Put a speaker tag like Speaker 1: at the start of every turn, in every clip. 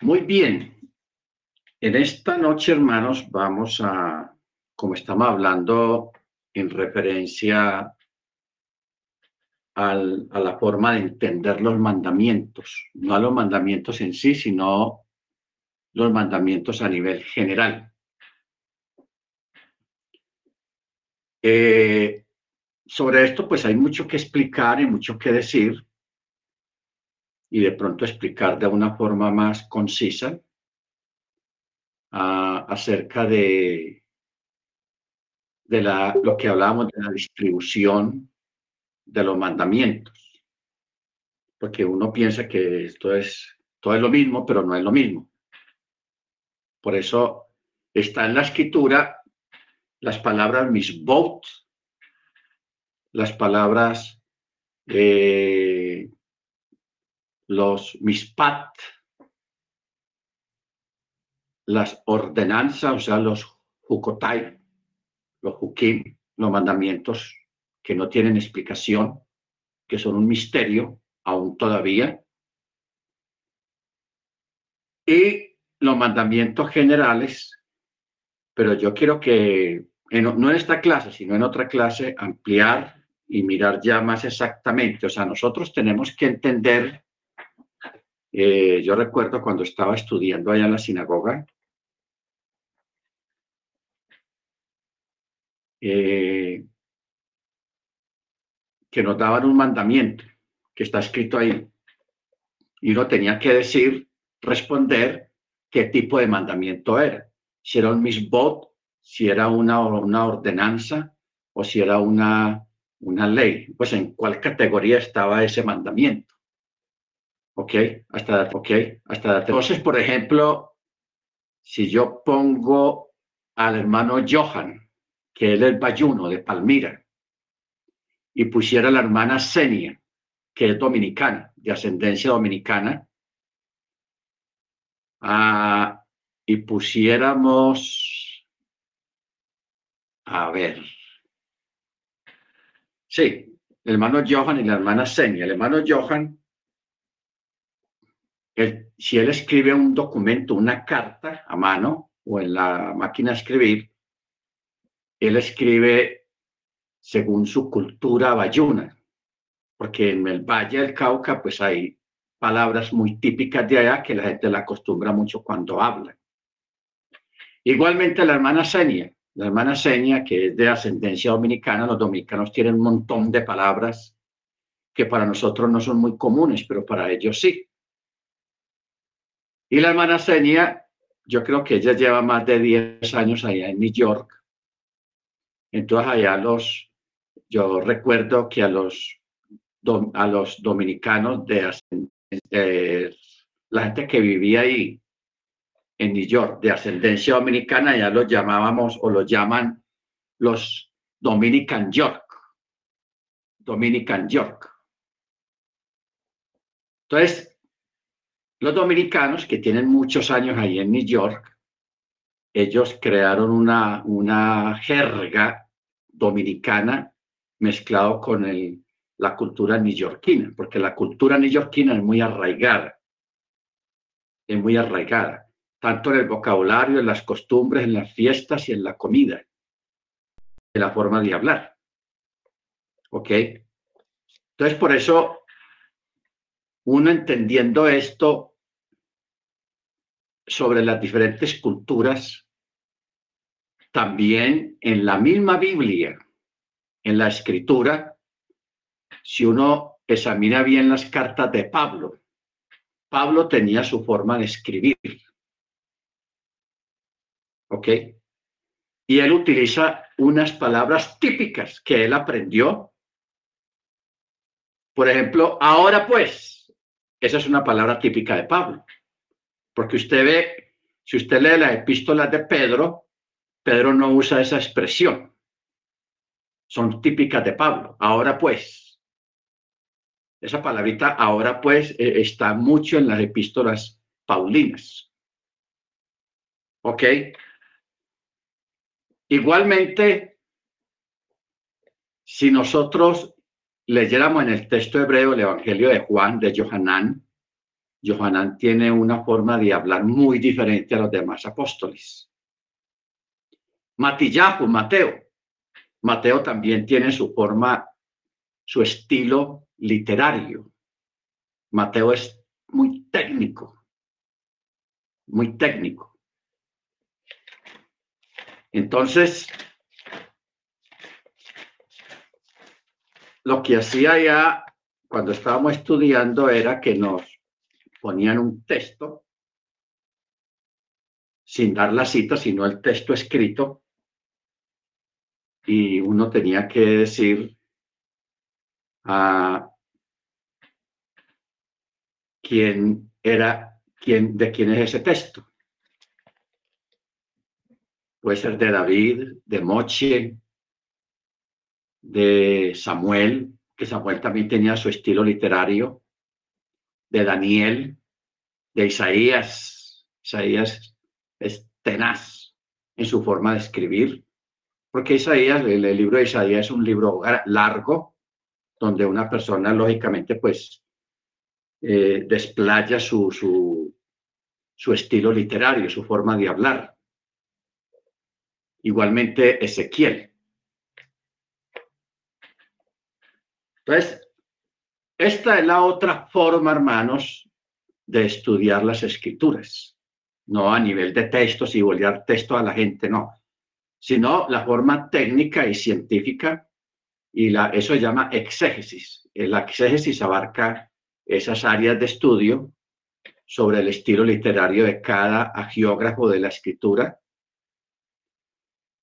Speaker 1: Muy bien. En esta noche, hermanos, vamos a, como estamos hablando en referencia a la forma de entender los mandamientos, no a los mandamientos en sí, sino los mandamientos a nivel general. Eh, sobre esto, pues hay mucho que explicar y mucho que decir y de pronto explicar de una forma más concisa ah, acerca de, de la, lo que hablábamos de la distribución de los mandamientos. Porque uno piensa que esto es, todo es lo mismo, pero no es lo mismo. Por eso está en la escritura las palabras misbot, las palabras eh, los mispat, las ordenanzas, o sea, los jukotai, los hukim, los mandamientos que no tienen explicación, que son un misterio aún todavía, y los mandamientos generales, pero yo quiero que, no en esta clase, sino en otra clase, ampliar y mirar ya más exactamente. O sea, nosotros tenemos que entender eh, yo recuerdo cuando estaba estudiando allá en la sinagoga, eh, que nos daban un mandamiento que está escrito ahí. Y uno tenía que decir, responder qué tipo de mandamiento era. Si era un misbot, si era una, una ordenanza o si era una, una ley. Pues en cuál categoría estaba ese mandamiento. ¿Ok? Hasta, ok, hasta entonces, por ejemplo, si yo pongo al hermano Johan, que él es bayuno de Palmira, y pusiera a la hermana Senia, que es dominicana, de ascendencia dominicana, ah, y pusiéramos, a ver, sí, el hermano Johan y la hermana Senia. El hermano Johan si él escribe un documento, una carta a mano o en la máquina de escribir, él escribe según su cultura bayuna, porque en el Valle del Cauca pues hay palabras muy típicas de allá que la gente la acostumbra mucho cuando habla. Igualmente la hermana Senia, la hermana Senia que es de ascendencia dominicana, los dominicanos tienen un montón de palabras que para nosotros no son muy comunes, pero para ellos sí. Y la hermana Senia, yo creo que ella lleva más de 10 años allá en New York. Entonces allá los, yo recuerdo que a los, a los dominicanos de, la gente que vivía ahí en New York, de ascendencia dominicana, ya los llamábamos o los llaman los Dominican York. Dominican York. Entonces, los dominicanos, que tienen muchos años ahí en New York, ellos crearon una, una jerga dominicana mezclado con el, la cultura neoyorquina, porque la cultura neoyorquina es muy arraigada, es muy arraigada, tanto en el vocabulario, en las costumbres, en las fiestas y en la comida, en la forma de hablar. ¿Ok? Entonces, por eso, uno entendiendo esto, sobre las diferentes culturas, también en la misma Biblia, en la escritura, si uno examina bien las cartas de Pablo, Pablo tenía su forma de escribir. ¿Ok? Y él utiliza unas palabras típicas que él aprendió. Por ejemplo, ahora pues, esa es una palabra típica de Pablo. Porque usted ve, si usted lee las epístolas de Pedro, Pedro no usa esa expresión. Son típicas de Pablo. Ahora pues, esa palabrita ahora pues e, está mucho en las epístolas paulinas. ¿Ok? Igualmente, si nosotros leyéramos en el texto hebreo el Evangelio de Juan, de Johanán, Johanán tiene una forma de hablar muy diferente a los demás apóstoles. Matillahu, Mateo. Mateo también tiene su forma, su estilo literario. Mateo es muy técnico, muy técnico. Entonces, lo que hacía ya cuando estábamos estudiando era que nos ponían un texto sin dar la cita, sino el texto escrito, y uno tenía que decir a quién era, quién, de quién es ese texto. Puede ser de David, de Moche, de Samuel, que Samuel también tenía su estilo literario, de Daniel, de Isaías. Isaías es tenaz en su forma de escribir, porque Isaías, el, libro de Isaías es un libro largo, donde una persona lógicamente pues eh, desplaya su, su, su estilo literario, su forma de hablar. Igualmente Ezequiel. Entonces, esta es la otra forma, hermanos, de estudiar las escrituras. No a nivel de textos y volver texto a la gente, no. Sino la forma técnica y científica, y la, eso se llama exégesis. La exégesis abarca esas áreas de estudio sobre el estilo literario de cada geógrafo de la escritura.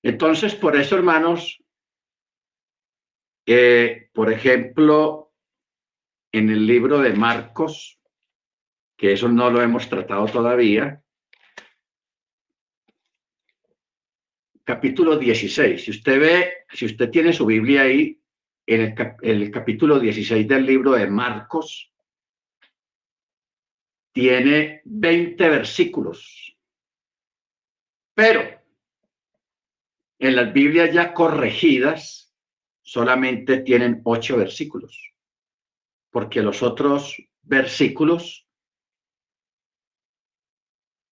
Speaker 1: Entonces, por eso, hermanos, eh, por ejemplo, en el libro de Marcos, que eso no lo hemos tratado todavía, capítulo 16. Si usted ve, si usted tiene su Biblia ahí, en el, el capítulo 16 del libro de Marcos, tiene 20 versículos. Pero en las Biblias ya corregidas, solamente tienen ocho versículos, porque los otros versículos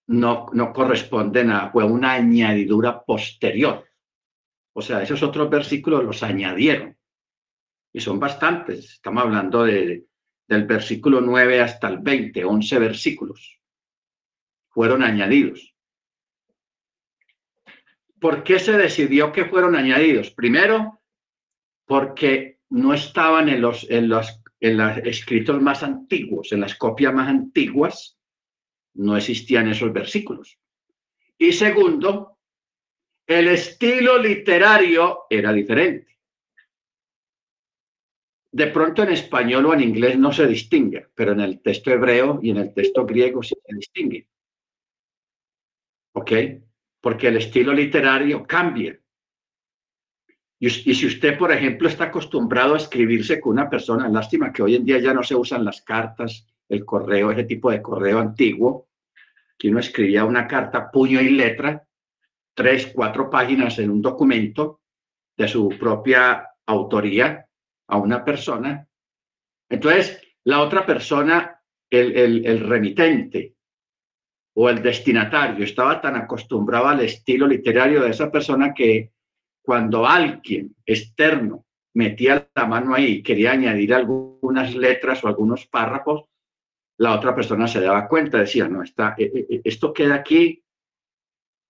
Speaker 1: no, no corresponden a, fue una añadidura posterior. O sea, esos otros versículos los añadieron. Y son bastantes. Estamos hablando de, del versículo 9 hasta el 20, 11 versículos. Fueron añadidos. ¿Por qué se decidió que fueron añadidos? Primero, porque no estaban en los, en los, en los escritos más antiguos, en las copias más antiguas, no existían esos versículos. Y segundo, el estilo literario era diferente. De pronto en español o en inglés no se distingue, pero en el texto hebreo y en el texto griego sí se distingue. ¿Ok? Porque el estilo literario cambia. Y, si usted, por ejemplo, está acostumbrado a escribirse con una persona, lástima que hoy en día ya no se usan las cartas, el correo, ese tipo de correo antiguo, que uno escribía una carta puño y letra, tres, cuatro páginas en un documento de su propia autoría a una persona. Entonces, la otra persona, el, el, el remitente o el destinatario, estaba tan acostumbrado al estilo literario de esa persona que cuando alguien externo metía la mano ahí y quería añadir algunas letras o algunos párrafos, la otra persona se daba cuenta, decía, no, está, eh, eh, eh, esto queda aquí,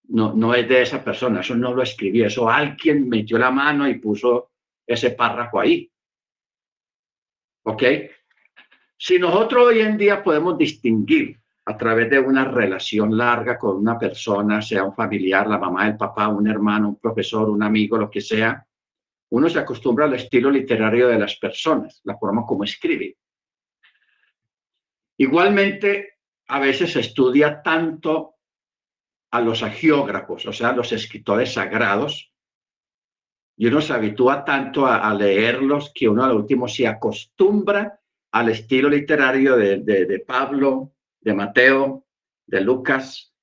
Speaker 1: no, no es de esa persona, eso no lo escribí, eso alguien metió la mano y puso ese párrafo ahí. ¿Ok? Si nosotros hoy en día podemos distinguir a través de una relación larga con una persona, sea un familiar, la mamá, el papá, un hermano, un profesor, un amigo, lo que sea, uno se acostumbra al estilo literario de las personas, la forma como escribe. Igualmente, a veces se estudia tanto a los agiógrafos, o sea, los escritores sagrados, y uno se habitúa tanto a, leerlos que uno al último se acostumbra al estilo literario de, de Pablo, de Mateo, de Lucas.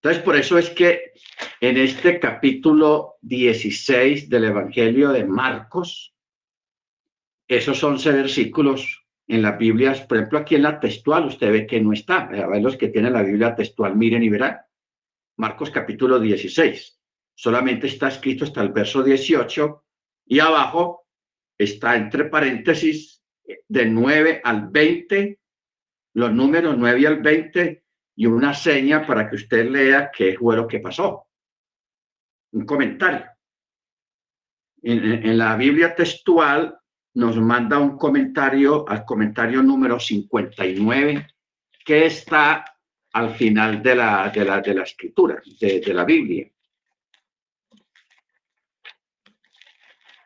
Speaker 1: Entonces, por eso es que en este capítulo 16 del Evangelio de Marcos, esos 11 versículos en las Biblias, por ejemplo, aquí en la textual, usted ve que no está. A ver, los que tienen la Biblia textual, miren y verán. Marcos capítulo 16. Solamente está escrito hasta el verso 18 y abajo está entre paréntesis de 9 al 20, los números 9 al 20 y una seña para que usted lea qué fue lo que pasó. Un comentario. En, la Biblia textual nos manda un comentario al comentario número 59 que está al final de la, de la, de la escritura, de, de la Biblia.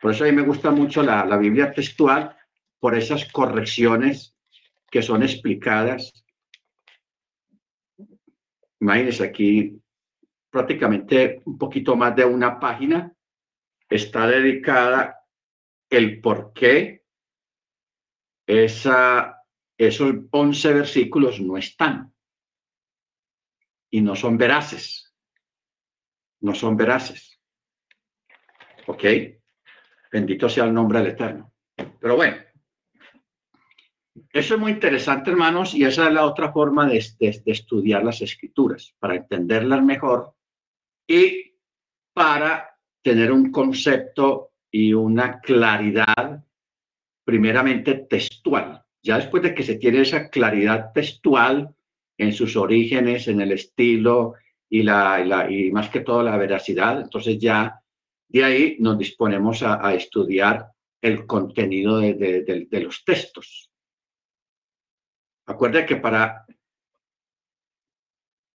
Speaker 1: Por eso a mí me gusta mucho la, la Biblia textual, por esas correcciones que son explicadas. Imagínense aquí prácticamente un poquito más de una página está dedicada el por qué esa, esos 11 versículos no están y no son veraces. No son veraces. ¿Ok? Bendito sea el nombre del Eterno. Pero bueno, eso es muy interesante, hermanos, y esa es la otra forma de, de, estudiar las escrituras, para entenderlas mejor y para tener un concepto y una claridad primeramente textual. Ya después de que se tiene esa claridad textual en sus orígenes, en el estilo y, la, y, más que todo la veracidad, entonces ya de ahí nos disponemos a, estudiar el contenido de, de los textos. Acuerda que para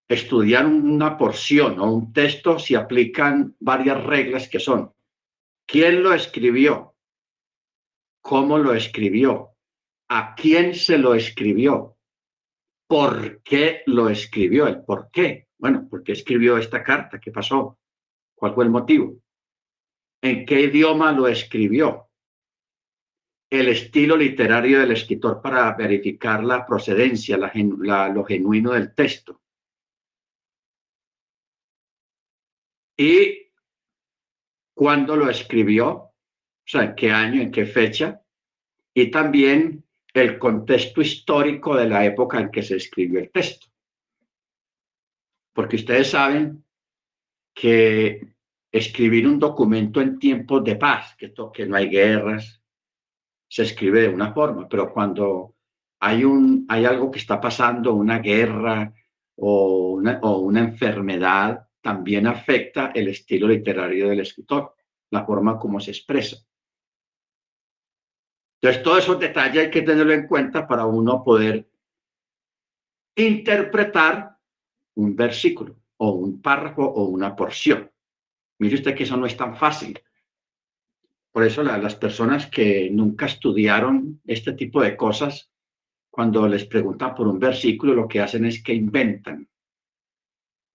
Speaker 1: estudiar una porción o un texto se aplican varias reglas que son quién lo escribió, cómo lo escribió, a quién se lo escribió, por qué lo escribió, el por qué. Bueno, ¿por qué escribió esta carta? ¿Qué pasó? ¿Cuál fue el motivo? ¿En qué idioma lo escribió? El estilo literario del escritor para verificar la procedencia, lo genuino del texto y cuándo lo escribió, o sea, en qué año, en qué fecha, y también el contexto histórico de la época en que se escribió el texto. Porque ustedes saben que escribir un documento en tiempos de paz, que, que no hay guerras, se escribe de una forma, pero cuando hay, un, hay algo que está pasando, una guerra o una, o una enfermedad, también afecta el estilo literario del escritor, la forma como se expresa. Entonces, todos esos detalles hay que tenerlo en cuenta para uno poder interpretar un versículo o un párrafo o una porción. Mire usted que eso no es tan fácil. Por eso la, las personas que nunca estudiaron este tipo de cosas, cuando les preguntan por un versículo, lo que hacen es que inventan.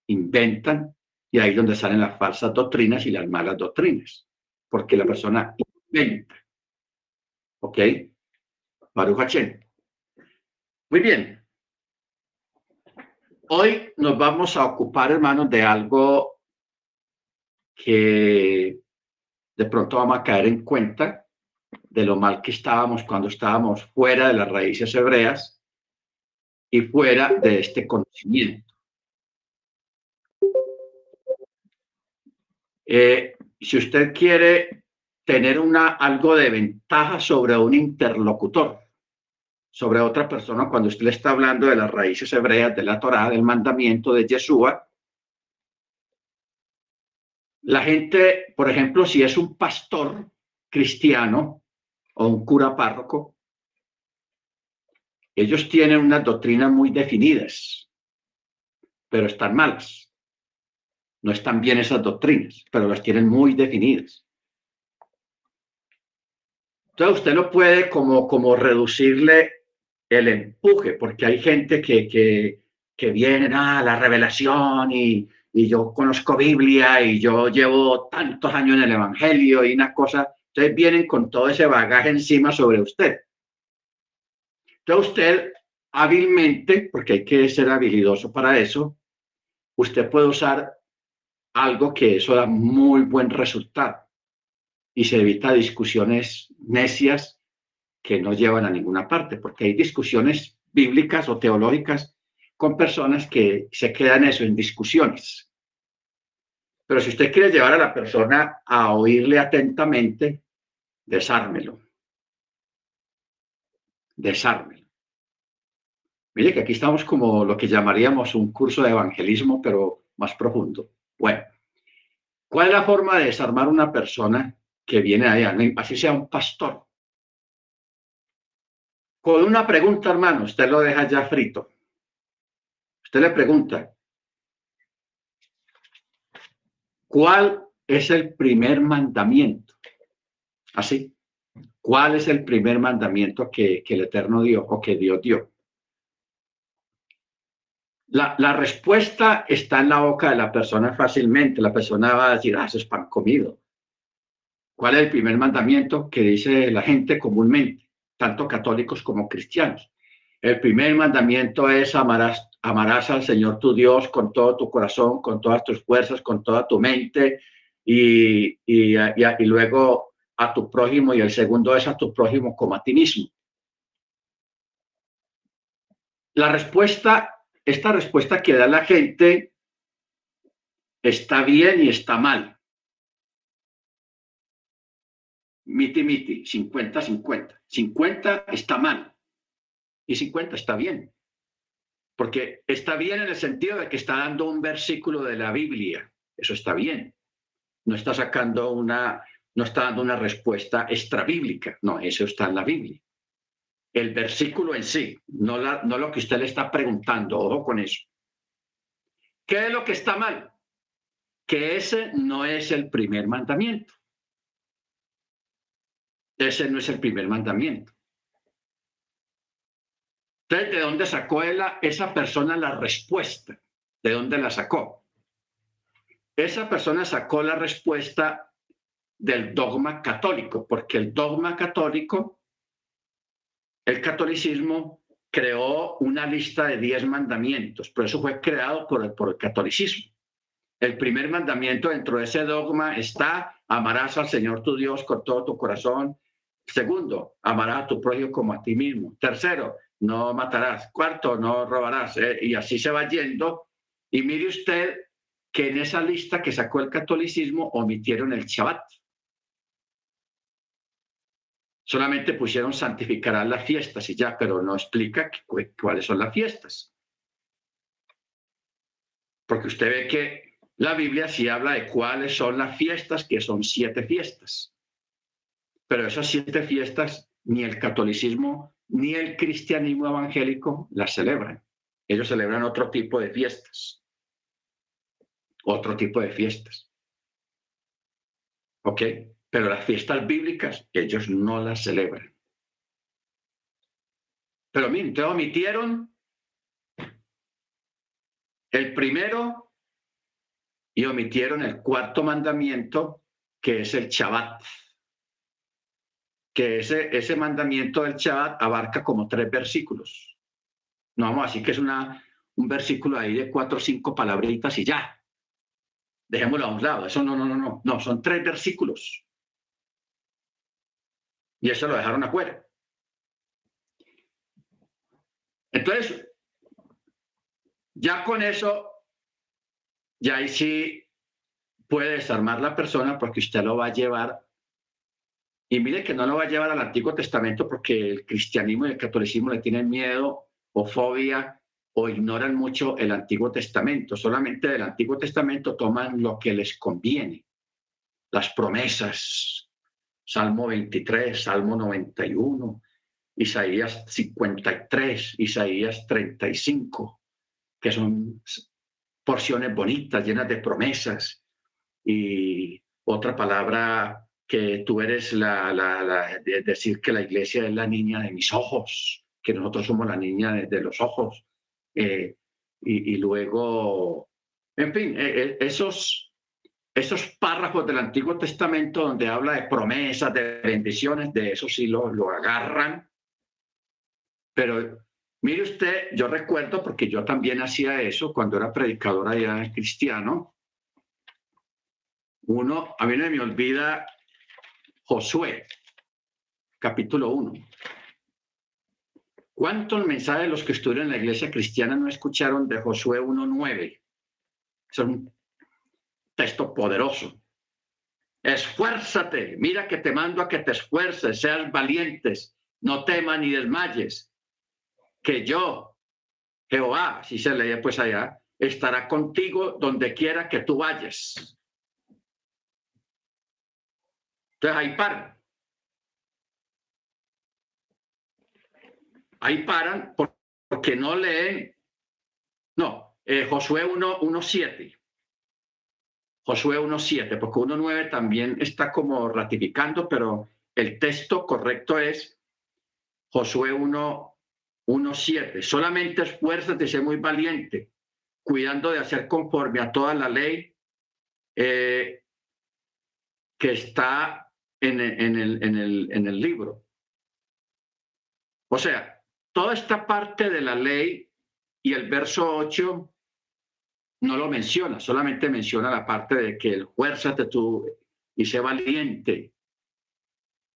Speaker 1: Inventan y ahí es donde salen las falsas doctrinas y las malas doctrinas, porque la persona inventa. ¿Ok? Baruch Hashem. Muy bien. Hoy nos vamos a ocupar, hermanos, de algo que de pronto vamos a caer en cuenta de lo mal que estábamos cuando estábamos fuera de las raíces hebreas y fuera de este conocimiento. Eh, si usted quiere tener una, algo de ventaja sobre un interlocutor, sobre otra persona, cuando usted le está hablando de las raíces hebreas, de la Torá, del mandamiento de Yeshua, la gente, por ejemplo, si es un pastor cristiano o un cura párroco, ellos tienen unas doctrinas muy definidas, pero están malas. No están bien esas doctrinas, pero las tienen muy definidas. Entonces usted no puede como, como reducirle el empuje, porque hay gente que, que, que viene a ah, la revelación y, y yo conozco Biblia y yo llevo tantos años en el Evangelio y una cosa, entonces vienen con todo ese bagaje encima sobre usted. Entonces usted hábilmente, porque hay que ser habilidoso para eso, usted puede usar algo que eso da muy buen resultado y se evita discusiones necias que no llevan a ninguna parte, porque hay discusiones bíblicas o teológicas con personas que se quedan eso en discusiones. Pero si usted quiere llevar a la persona a oírle atentamente, desármelo. Desármelo. Mire que aquí estamos como lo que llamaríamos un curso de evangelismo, pero más profundo. Bueno, ¿cuál es la forma de desarmar una persona que viene allá? Así sea un pastor. Con una pregunta, hermano, usted lo deja ya frito. Usted le pregunta, ¿cuál es el primer mandamiento? Así, ¿cuál es el primer mandamiento que, el Eterno dio o que Dios dio? La, respuesta está en la boca de la persona fácilmente. La persona va a decir, ah, eso es pan comido. ¿Cuál es el primer mandamiento que dice la gente comúnmente, tanto católicos como cristianos? El primer mandamiento es amarás, amarás al Señor tu Dios con todo tu corazón, con todas tus fuerzas, con toda tu mente y, y, y luego a tu prójimo y el segundo es a tu prójimo como a ti mismo. La respuesta esta respuesta que da la gente está bien y está mal. Miti, miti, 50, 50. 50 está mal y 50 está bien. Porque está bien en el sentido de que está dando un versículo de la Biblia. Eso está bien. No está sacando una, no está dando una respuesta extrabíblica. No, eso está en la Biblia el versículo en sí, no, no lo que usted le está preguntando, ojo con eso. ¿Qué es lo que está mal? Que ese no es el primer mandamiento. Ese no es el primer mandamiento. ¿De dónde sacó esa persona la respuesta? ¿De dónde la sacó? Esa persona sacó la respuesta del dogma católico, porque el dogma católico el catolicismo creó una lista de diez mandamientos, pero eso fue creado por el, por el catolicismo. El primer mandamiento dentro de ese dogma está, amarás al Señor tu Dios con todo tu corazón. Segundo, amarás a tu prójimo como a ti mismo. Tercero, no matarás. Cuarto, no robarás. ¿eh? Y así se va yendo. Y mire usted que en esa lista que sacó el catolicismo omitieron el Shabbat. Solamente pusieron santificarán las fiestas y ya, pero no explica cuáles son las fiestas. Porque usted ve que la Biblia sí habla de cuáles son las fiestas, que son siete fiestas. Pero esas siete fiestas ni el catolicismo ni el cristianismo evangélico las celebran. Ellos celebran otro tipo de fiestas. Otro tipo de fiestas. ¿Ok? pero las fiestas bíblicas ellos no las celebran. Pero miren, te omitieron el primero y omitieron el cuarto mandamiento, que es el Shabbat. Que ese, ese mandamiento del Shabbat abarca como tres versículos. No vamos a decir que es una, un versículo ahí de cuatro o cinco palabritas y ya. Dejémoslo a un lado. Eso no, no, no, no. No, son tres versículos y eso lo dejaron afuera. Entonces, ya con eso, ya ahí sí puede desarmar la persona porque usted lo va a llevar. Y mire que no lo va a llevar al Antiguo Testamento porque el cristianismo y el catolicismo le tienen miedo o fobia o ignoran mucho el Antiguo Testamento. Solamente del Antiguo Testamento toman lo que les conviene, las promesas, Salmo 23, Salmo 91, Isaías 53, Isaías 35, que son porciones bonitas, llenas de promesas. Y otra palabra que tú eres la, la, de decir que la iglesia es la niña de mis ojos, que nosotros somos la niña de, los ojos. Eh, y, luego, en fin, eh, eh, esos esos párrafos del Antiguo Testamento donde habla de promesas, de bendiciones, de eso sí lo, lo agarran. Pero mire usted, yo recuerdo, porque yo también hacía eso cuando era predicador allá cristiano, uno, a mí no me olvida Josué. capítulo 1. ¿Cuántos mensajes los que estuvieron en la iglesia cristiana no escucharon de Josué 1.9? Es un texto poderoso. Esfuérzate, mira que te mando a que te esfuerces, seas valientes, no temas ni desmayes, que yo, Jehová, si se lee pues allá, estará contigo donde quiera que tú vayas. Entonces ahí paran. Ahí paran porque no leen. No, eh, Josué 1.7. Josué 1.7, porque 1.9 también está como ratificando, pero el texto correcto es Josué 1.7. Solamente esfuérzate, sé muy valiente, cuidando de hacer conforme a toda la ley eh, que está en, el, en, el, en el libro. O sea, toda esta parte de la ley y el verso 8 no lo menciona, solamente menciona la parte de que el de tú y sé valiente.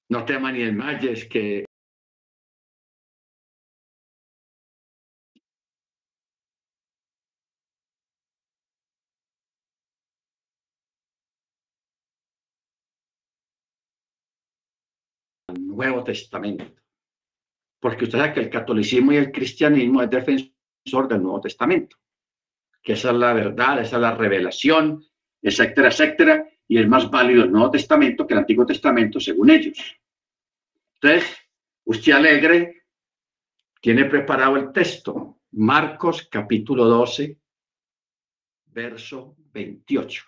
Speaker 1: No temas ni desmayes, que Nuevo Testamento. Porque usted sabe que el catolicismo y el cristianismo es defensor del Nuevo Testamento que esa es la verdad, esa es la revelación, etcétera, etcétera, y es más válido el Nuevo Testamento que el Antiguo Testamento según ellos. Entonces, usted alegre, tiene preparado el texto, Marcos capítulo 12, verso 28.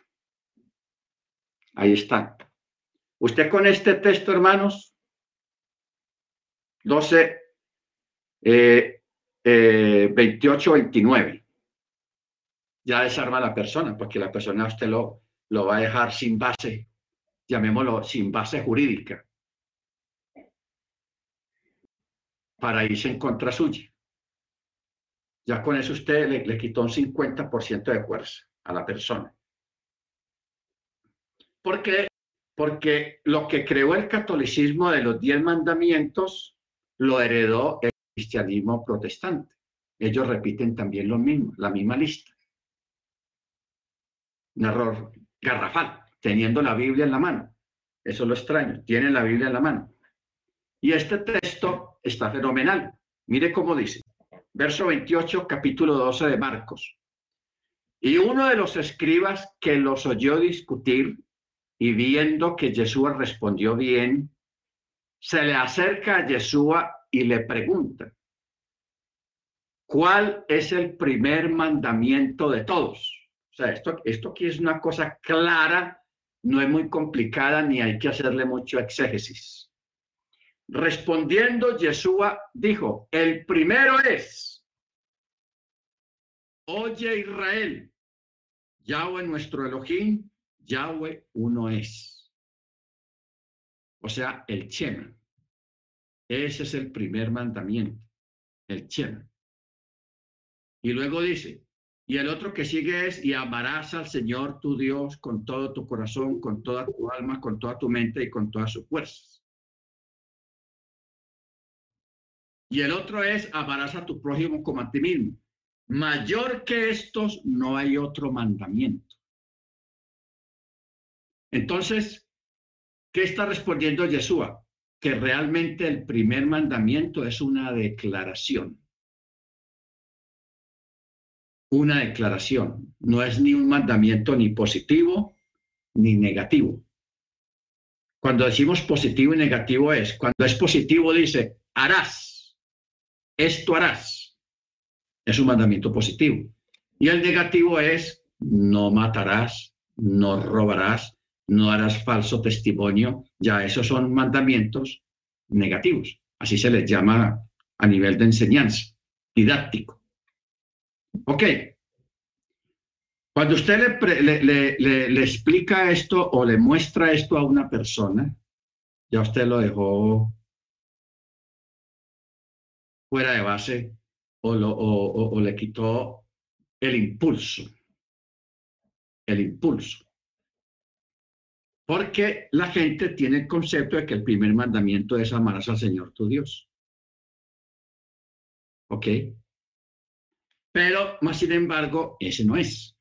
Speaker 1: Ahí está. Usted con este texto, hermanos, 12, eh, 28, 29 ya desarma a la persona, porque la persona usted lo, lo va a dejar sin base, llamémoslo sin base jurídica, para irse en contra suya. Ya con eso usted le, le quitó un 50% de fuerza a la persona. ¿Por qué? Porque lo que creó el catolicismo de los diez mandamientos lo heredó el cristianismo protestante. Ellos repiten también lo mismo, la misma lista un error garrafal, teniendo la Biblia en la mano. Eso es lo extraño, tienen la Biblia en la mano. Y este texto está fenomenal. Mire cómo dice, verso 28, capítulo 12 de Marcos. Y uno de los escribas que los oyó discutir y viendo que Jesús respondió bien, se le acerca a Yeshua y le pregunta, ¿cuál es el primer mandamiento de todos? O sea, esto, esto aquí es una cosa clara, no es muy complicada ni hay que hacerle mucho exégesis. Respondiendo, Yeshua dijo, el primero es, oye Israel, Yahweh nuestro Elohim, Yahweh uno es. O sea, el Chema. Ese es el primer mandamiento, el Chema. Y luego dice, y el otro que sigue es, y amarás al Señor tu Dios con todo tu corazón, con toda tu alma, con toda tu mente y con todas sus fuerzas. Y el otro es, amarás a tu prójimo como a ti mismo. Mayor que estos no hay otro mandamiento. Entonces, ¿qué está respondiendo Yeshua? Que realmente el primer mandamiento es una declaración una declaración, no es ni un mandamiento ni positivo ni negativo. Cuando decimos positivo y negativo es, cuando es positivo dice, harás, esto harás, es un mandamiento positivo. Y el negativo es, no matarás, no robarás, no harás falso testimonio, ya esos son mandamientos negativos. Así se les llama a nivel de enseñanza, didáctico. Ok. Cuando usted le, le, explica esto o le muestra esto a una persona, ya usted lo dejó fuera de base o, lo, o le quitó el impulso. El impulso. Porque la gente tiene el concepto de que el primer mandamiento es amarás al Señor tu Dios. ¿Ok? Pero, más sin embargo, ese no es.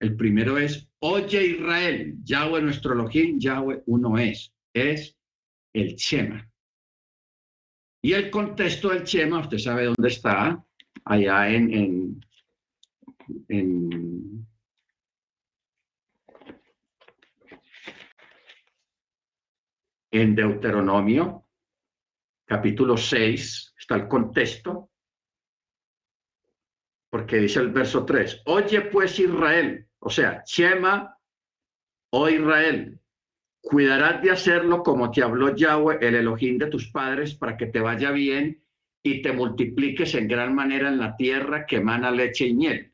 Speaker 1: El primero es, oye Israel, Yahweh nuestro Elohim, Yahweh uno es. Es el Shema. Y el contexto del Shema, usted sabe dónde está, allá en, en, en en Deuteronomio, capítulo 6, está el contexto, porque dice el verso 3, oye pues Israel, o sea, Shema, oh Israel, cuidarás de hacerlo como te habló Yahweh, el Elohim de tus padres, para que te vaya bien y te multipliques en gran manera en la tierra que emana leche y miel.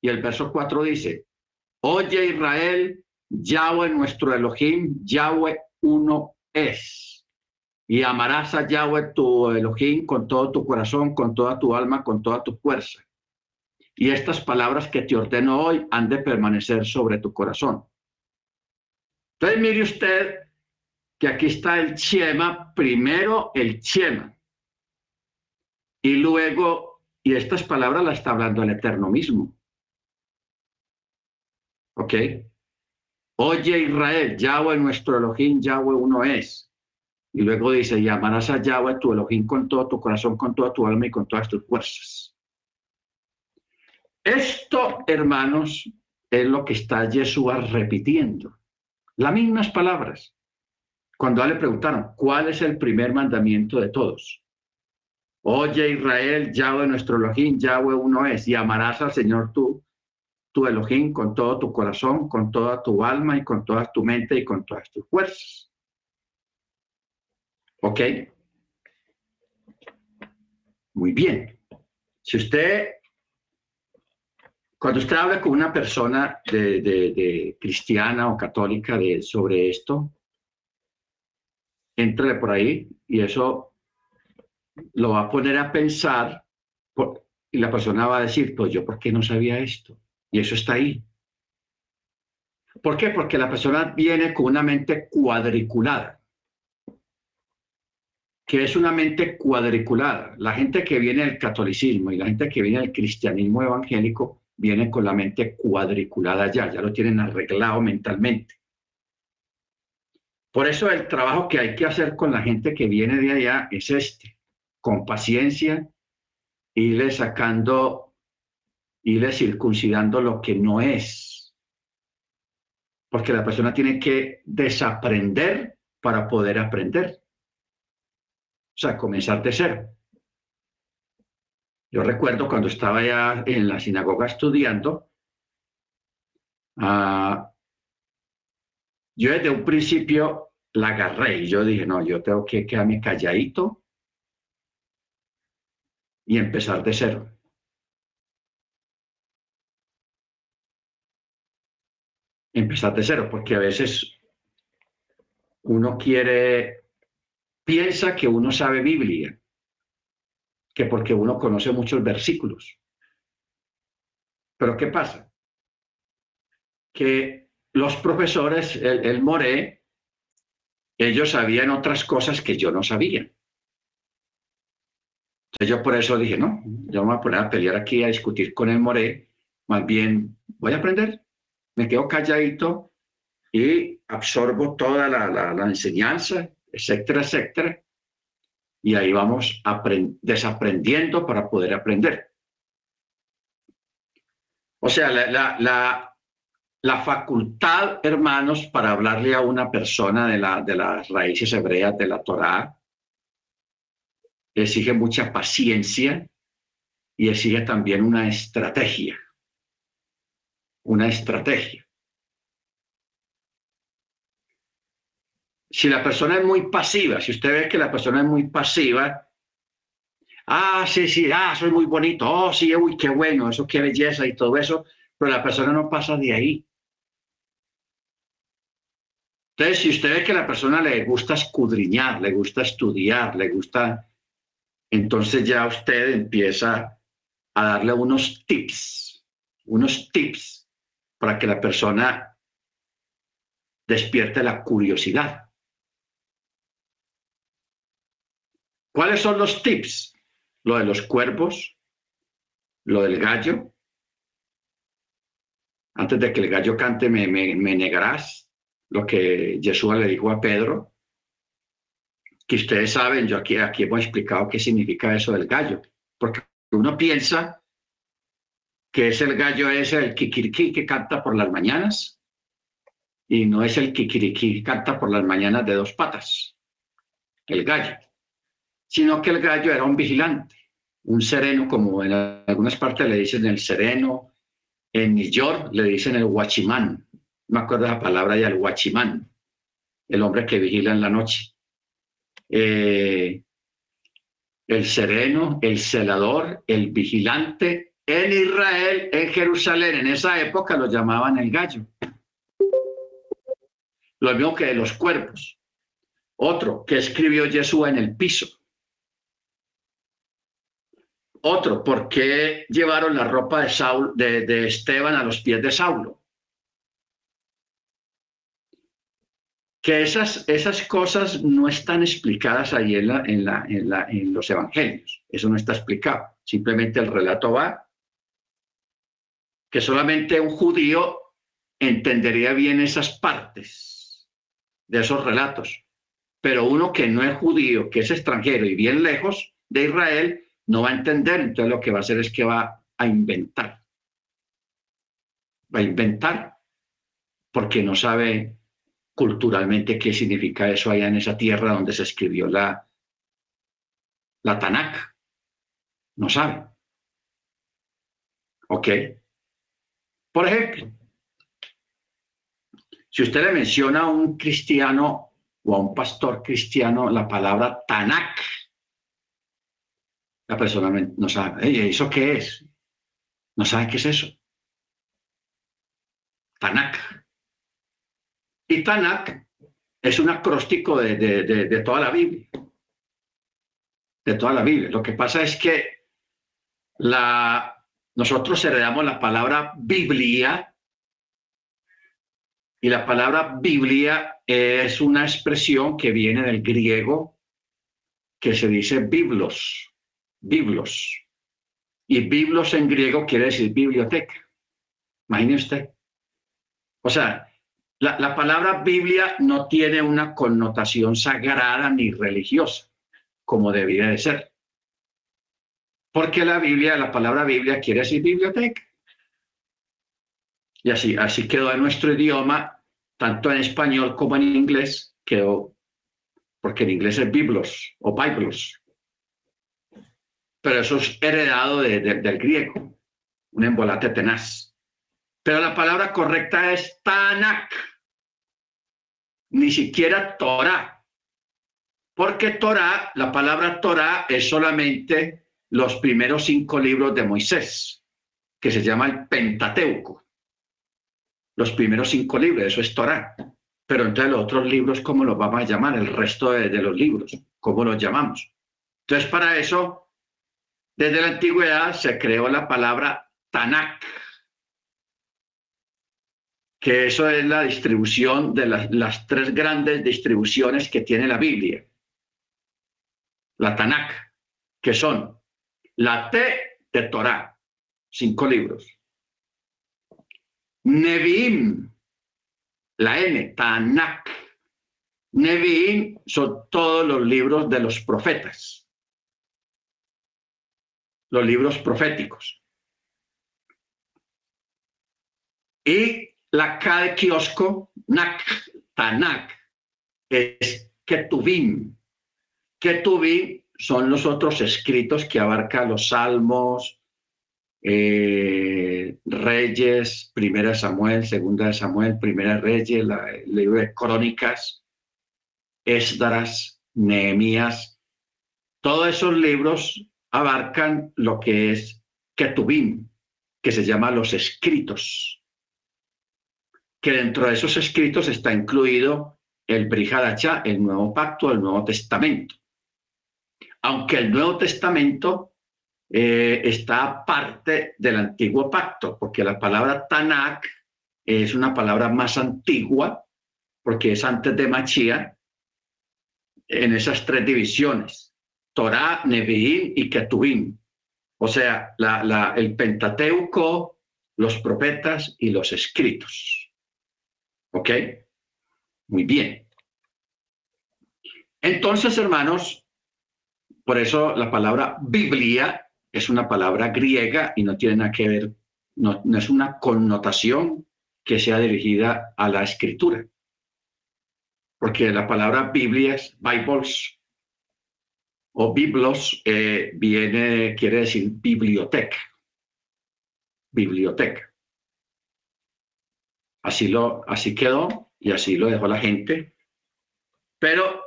Speaker 1: Y el verso 4 dice, oye Israel, Yahweh nuestro Elohim, Yahweh uno es. Y amarás a Yahweh tu Elohim con todo tu corazón, con toda tu alma, con toda tu fuerza. Y estas palabras que te ordeno hoy han de permanecer sobre tu corazón. Entonces mire usted que aquí está el Chema, primero el Chema. Y luego, y estas palabras las está hablando el Eterno mismo. ¿Ok? Oye Israel, Yahweh nuestro Elohim, Yahweh uno es. Y luego dice, y amarás a Yahweh tu Elohim con todo tu corazón, con toda tu alma y con todas tus fuerzas. Esto, hermanos, es lo que está Yeshua repitiendo. Las mismas palabras. Cuando le preguntaron, ¿cuál es el primer mandamiento de todos? Oye Israel, Yahweh nuestro Elohim, Yahweh uno es, y amarás al Señor tú tu Elohim con todo tu corazón, con toda tu alma y con toda tu mente y con todas tus fuerzas. ¿Ok? Muy bien. Si usted, cuando usted habla con una persona de, cristiana o católica de, sobre esto, entre por ahí y eso lo va a poner a pensar y la persona va a decir, pues yo, ¿por qué no sabía esto? Y eso está ahí. ¿Por qué? Porque la persona viene con una mente cuadriculada. ¿Qué es una mente cuadriculada? La gente que viene del catolicismo y la gente que viene del cristianismo evangélico viene con la mente cuadriculada ya, ya lo tienen arreglado mentalmente. Por eso el trabajo que hay que hacer con la gente que viene de allá es este, con paciencia, irle sacando le circuncidando lo que no es. Porque la persona tiene que desaprender para poder aprender. O sea, comenzar de cero. Yo recuerdo cuando estaba ya en la sinagoga estudiando, uh, yo desde un principio la agarré y yo dije, no, yo tengo que quedarme calladito y empezar de cero. Empezar de cero, porque a veces uno quiere, piensa que uno sabe Biblia, que porque uno conoce muchos versículos. Pero ¿qué pasa? Que los profesores, el, el Moré, ellos sabían otras cosas que yo no sabía. Entonces yo por eso dije, no, yo me voy a poner a pelear aquí, a discutir con el Moré, más bien voy a aprender me quedo calladito y absorbo toda la, enseñanza, etcétera, etcétera. Y ahí vamos desaprendiendo para poder aprender. O sea, la, la, la, facultad, hermanos, para hablarle a una persona de, la, de las raíces hebreas de la Torá, exige mucha paciencia y exige también una estrategia una estrategia. Si la persona es muy pasiva, si usted ve que la persona es muy pasiva, ah, sí, sí, ah, soy muy bonito, oh, sí, uy, qué bueno, eso, qué belleza y todo eso, pero la persona no pasa de ahí. Entonces, si usted ve que la persona le gusta escudriñar, le gusta estudiar, le gusta, entonces ya usted empieza a darle unos tips, unos tips para que la persona despierte la curiosidad. ¿Cuáles son los tips? Lo de los cuervos, lo del gallo. Antes de que el gallo cante, me, negarás lo que Jesús le dijo a Pedro. Que ustedes saben, yo aquí, aquí hemos explicado qué significa eso del gallo. Porque uno piensa que es el gallo ese, el kikiriki que canta por las mañanas, y no es el kikiriki que canta por las mañanas de dos patas, el gallo, sino que el gallo era un vigilante, un sereno, como en algunas partes le dicen el sereno, en New York le dicen el guachimán, me acuerdo la palabra ya, el guachimán, el hombre que vigila en la noche. Eh, el sereno, el celador, el vigilante en Israel, en Jerusalén, en esa época lo llamaban el gallo. Lo mismo que de los cuerpos. Otro que escribió Jesús en el piso. Otro, ¿por qué llevaron la ropa de, Saul, de, Esteban a los pies de Saulo? Que esas, esas cosas no están explicadas ahí en, la, en, la, en, la, en los evangelios. Eso no está explicado. Simplemente el relato va que solamente un judío entendería bien esas partes de esos relatos. Pero uno que no es judío, que es extranjero y bien lejos de Israel, no va a entender. Entonces lo que va a hacer es que va a inventar. Va a inventar porque no sabe culturalmente qué significa eso allá en esa tierra donde se escribió la, la Tanakh. No sabe. ¿Ok? Por ejemplo, si usted le menciona a un cristiano o a un pastor cristiano la palabra Tanakh, la persona no sabe, ¿eso qué es? No sabe qué es eso. Tanakh. Y Tanakh es un acróstico de, de, toda la Biblia. De toda la Biblia. Lo que pasa es que la nosotros heredamos la palabra Biblia y la palabra Biblia es una expresión que viene del griego que se dice biblos, biblos. Y biblos en griego quiere decir biblioteca. Imagine usted. O sea, la, la, palabra Biblia no tiene una connotación sagrada ni religiosa, como debía de ser. Porque la Biblia, la palabra Biblia quiere decir biblioteca. Y así, quedó en nuestro idioma, tanto en español como en inglés, quedó, porque en inglés es biblos o biblos. Pero eso es heredado del griego, un embolate tenaz. Pero la palabra correcta es Tanakh, ni siquiera Torah. Porque Torah, la palabra Torah es solamente los primeros cinco libros de Moisés, que se llama el Pentateuco. Los primeros cinco libros, eso es Torah. Pero entonces los otros libros, ¿cómo los vamos a llamar? El resto de, los libros, ¿cómo los llamamos? Entonces, para eso, desde la antigüedad se creó la palabra Tanakh, que eso es la distribución de las, las tres grandes distribuciones que tiene la Biblia. La Tanakh, que son la T de Torah, cinco libros. Nevi'im, la N, Tanakh. Nevi'im son todos los libros de los profetas, los libros proféticos. Y la K de kiosco, Nak, Tanak, es Ketuvim. Ketuvim son los otros escritos que abarca los salmos, eh, Reyes, Primera de Samuel, Segunda de Samuel, Primera de Reyes, el libro de Crónicas, Esdras, Nehemías. Todos esos libros abarcan lo que es Ketubim, que se llama los escritos, que dentro de esos escritos está incluido el Brihadacha, el Nuevo Pacto, el Nuevo Testamento aunque el Nuevo Testamento eh, está parte del antiguo pacto, porque la palabra Tanakh es una palabra más antigua porque es antes de Machía, en esas tres divisiones, Torah, Nevi'im y Ketuvim. O sea, el Pentateuco, los profetas y los escritos. ¿Ok? Muy bien. Entonces, hermanos, por eso la palabra Biblia es una palabra griega y no tiene nada que ver, no, es una connotación que sea dirigida a la escritura. Porque la palabra Biblia es Bibles o Biblos, eh, viene, quiere decir biblioteca. Biblioteca. Así, lo, así quedó y así lo dejó la gente. Pero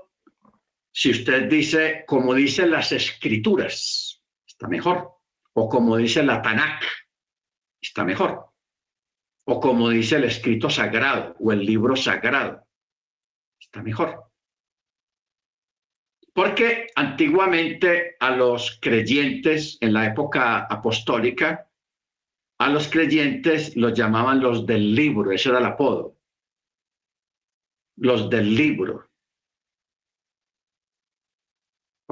Speaker 1: si usted dice, como dicen las escrituras, está mejor. O como dice la Tanakh, está mejor. O como dice el escrito sagrado o el libro sagrado, está mejor. Porque antiguamente a los creyentes en la época apostólica, a los creyentes los llamaban los del libro, ese era el apodo. Los del libro.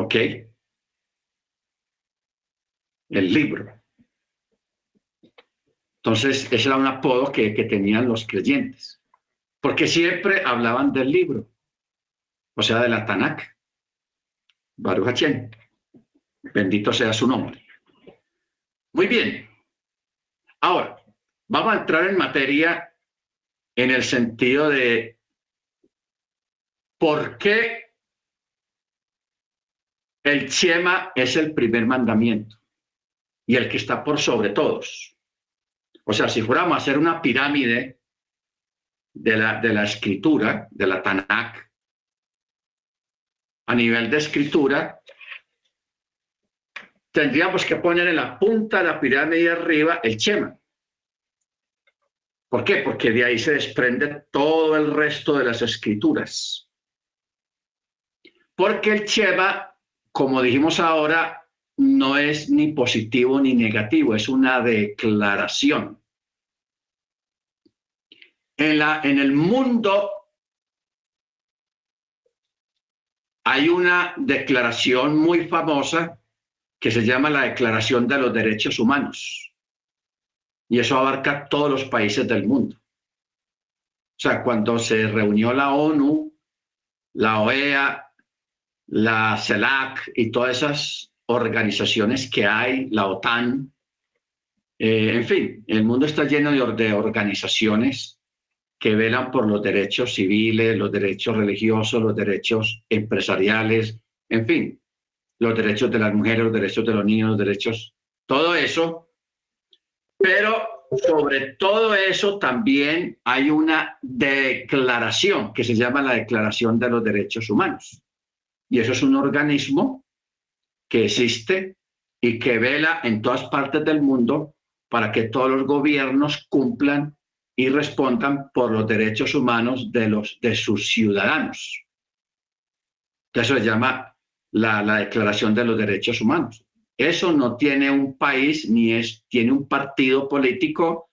Speaker 1: ¿Ok? El libro. Entonces, ese era un apodo que, que tenían los creyentes, porque siempre hablaban del libro, o sea, de la Tanakh. Baruch Bendito sea su nombre. Muy bien. Ahora, vamos a entrar en materia en el sentido de por qué el Chema es el primer mandamiento y el que está por sobre todos. O sea, si fuéramos a hacer una pirámide de la, de la escritura, de la Tanakh, a nivel de escritura, tendríamos que poner en la punta de la pirámide de arriba el Chema. ¿Por qué? Porque de ahí se desprende todo el resto de las escrituras. Porque el Chema, como dijimos ahora, no es ni positivo ni negativo, es una declaración. En, la, en el mundo hay una declaración muy famosa que se llama la Declaración de los Derechos Humanos. Y eso abarca todos los países del mundo. O sea, cuando se reunió la ONU, la OEA, la CELAC y todas esas organizaciones que hay, la OTAN, eh, en fin, el mundo está lleno de organizaciones que velan por los derechos civiles, los derechos religiosos, los derechos empresariales, en fin, los derechos de las mujeres, los derechos de los niños, los derechos, todo eso. Pero sobre todo eso también hay una declaración que se llama la Declaración de los Derechos Humanos. Y eso es un organismo que existe y que vela en todas partes del mundo para que todos los gobiernos cumplan y respondan por los derechos humanos de, los, de sus ciudadanos. Eso se llama la, la Declaración de los Derechos Humanos. Eso no tiene un país ni es, tiene un partido político,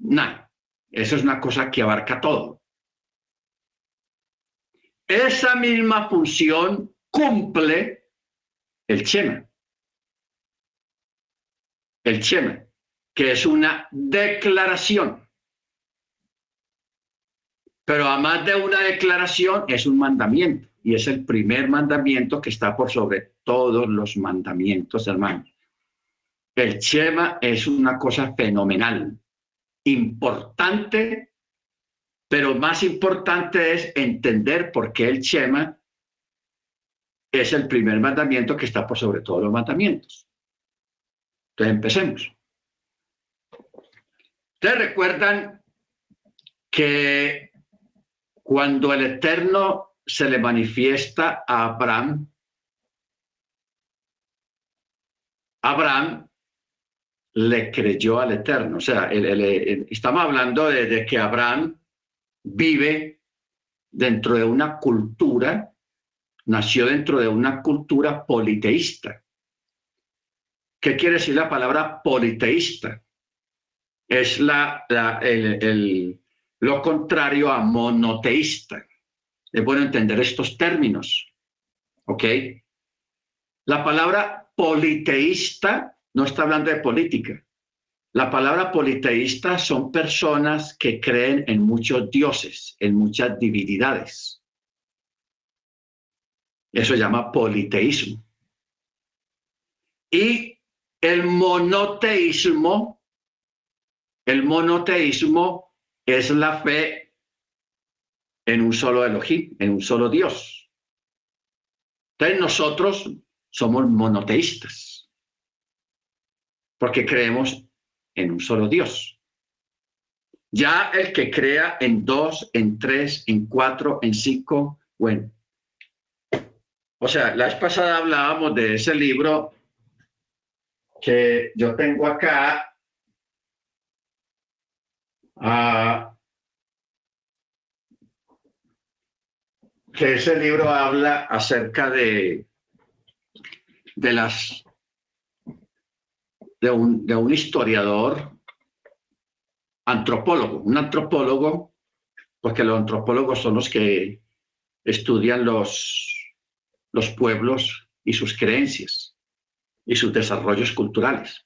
Speaker 1: nada. Eso es una cosa que abarca todo. Esa misma función cumple el Chema. El Chema, que es una declaración pero a más de una declaración es un mandamiento y es el primer mandamiento que está por sobre todos los mandamientos, hermanos. El Shema es una cosa fenomenal, importante, pero más importante es entender por qué el Shema es el primer mandamiento que está por sobre todos los mandamientos. Entonces empecemos. Ustedes recuerdan que cuando el Eterno se le manifiesta a Abraham, Abraham le creyó al Eterno. O sea, estamos hablando de, que Abraham vive dentro de una cultura, nació dentro de una cultura politeísta. ¿Qué quiere decir la palabra politeísta? Es la, el, lo contrario a monoteísta. Es bueno entender estos términos. ¿Ok? La palabra politeísta no está hablando de política. La palabra politeísta son personas que creen en muchos dioses, en muchas divinidades. Eso se llama politeísmo. Y el monoteísmo, el monoteísmo es la fe en un solo Elohim, en un solo Dios. Entonces nosotros somos monoteístas, porque creemos en un solo Dios. Ya el que crea en dos, en tres, en cuatro, en cinco, bueno. O sea, la vez pasada hablábamos de ese libro que yo tengo acá. Ah, que ese libro habla acerca de, de las de un, de un historiador antropólogo, un antropólogo, porque los antropólogos son los que estudian los, los pueblos y sus creencias y sus desarrollos culturales.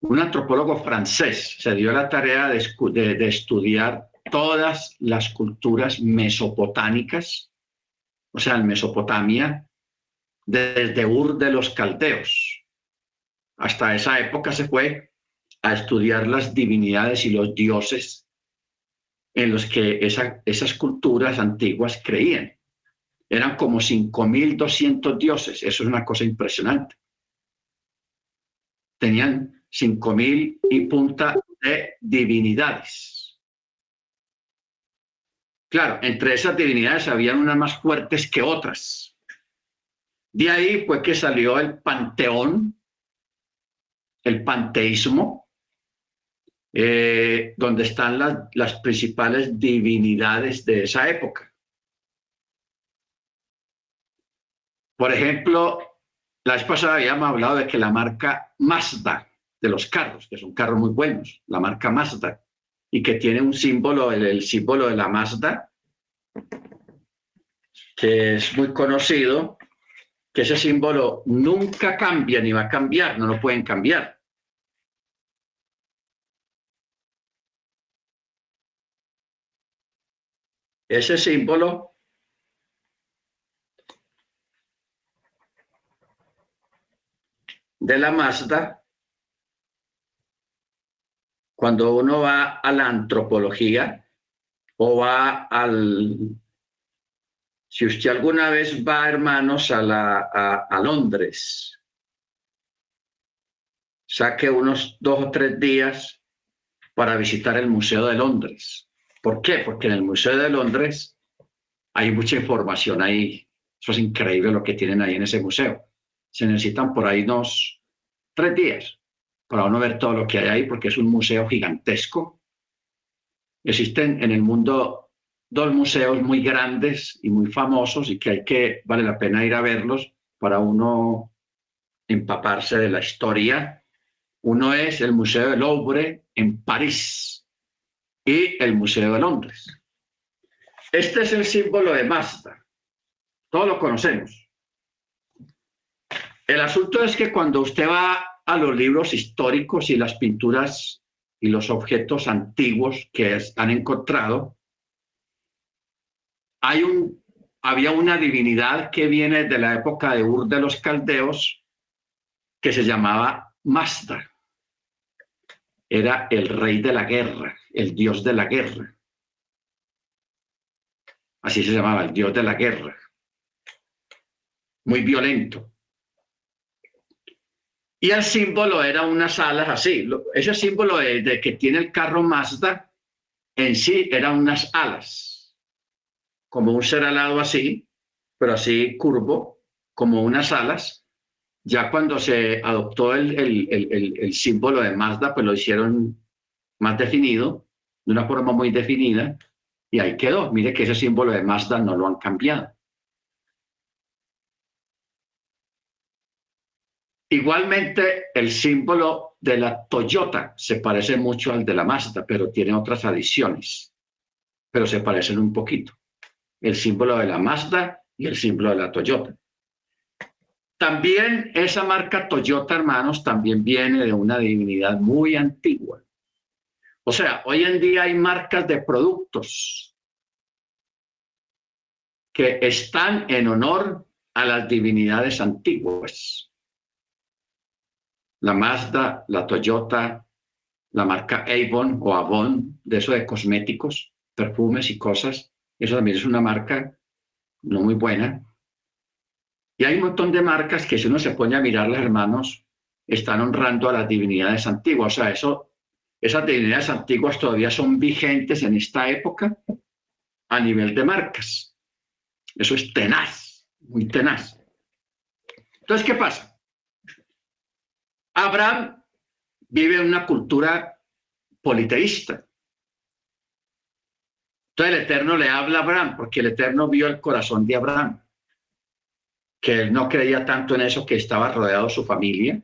Speaker 1: Un antropólogo francés se dio la tarea de, de, de estudiar todas las culturas mesopotámicas, o sea, en Mesopotamia, desde Ur de los Caldeos, hasta esa época se fue a estudiar las divinidades y los dioses en los que esas culturas antiguas creían. Eran como 5.200 dioses, eso es una cosa impresionante. Tenían 5.000 y punta de divinidades. Claro, entre esas divinidades habían unas más fuertes que otras. De ahí fue que salió el panteón el panteísmo, eh, donde están las principales divinidades de esa época. Por ejemplo, la vez pasada habíamos hablado de que la marca Mazda de los carros, que son carros muy buenos, la marca Mazda, y que tiene un símbolo, el símbolo de la Mazda, que es muy conocido, que ese símbolo nunca cambia ni va a cambiar, no lo pueden cambiar. Ese símbolo de la Mazda, cuando uno va a la antropología o va al si usted alguna vez va, hermanos, a, la, a, Londres, saque unos dos o tres días para visitar el Museo de Londres. ¿Por qué? Porque en el Museo de Londres hay mucha información ahí. Eso es increíble lo que tienen ahí en ese museo. Se necesitan por ahí unos tres días para uno ver todo lo que hay ahí, porque es un museo gigantesco. Existen en el mundo dos museos muy grandes y muy famosos y que hay que, vale la pena ir a verlos para uno empaparse de la historia. Uno es el Museo del Louvre en París y el Museo de Londres. Este es el símbolo de Mazda. Todos lo conocemos. El asunto es que cuando usted va a los libros históricos y las pinturas y los objetos antiguos que han encontrado, hay un, había una divinidad que viene de la época de Ur de los Caldeos que se llamaba Mazda. Era el rey de la guerra, el dios de la guerra. Así se llamaba, el dios de la guerra. Muy violento. Y el símbolo era unas alas así. Ese símbolo de, que tiene el carro Mazda en sí eran unas alas como un ser alado así, pero así curvo, como unas alas. Ya cuando se adoptó el, el, símbolo de Mazda, pues lo hicieron más definido, de una forma muy definida, y ahí quedó. Mire que ese símbolo de Mazda no lo han cambiado. Igualmente, el símbolo de la Toyota se parece mucho al de la Mazda, pero tiene otras adiciones, pero se parecen un poquito. El símbolo de la Mazda y el símbolo de la Toyota. También esa marca Toyota, hermanos, también viene de una divinidad muy antigua. O sea, hoy en día hay marcas de productos que están en honor a las divinidades antiguas. La Mazda, la Toyota, la marca Avon o Avon, de eso de cosméticos, perfumes y cosas. Eso también es una marca no muy buena. Y hay un montón de marcas que si uno se pone a mirarlas, hermanos, están honrando a las divinidades antiguas. O sea, eso, esas divinidades antiguas todavía son vigentes en esta época a nivel de marcas. Eso es tenaz, muy tenaz. Entonces, ¿qué pasa? Abraham vive en una cultura politeísta. Entonces el Eterno le habla a Abraham, porque el Eterno vio el corazón de Abraham que él no creía tanto en eso, que estaba rodeado de su familia,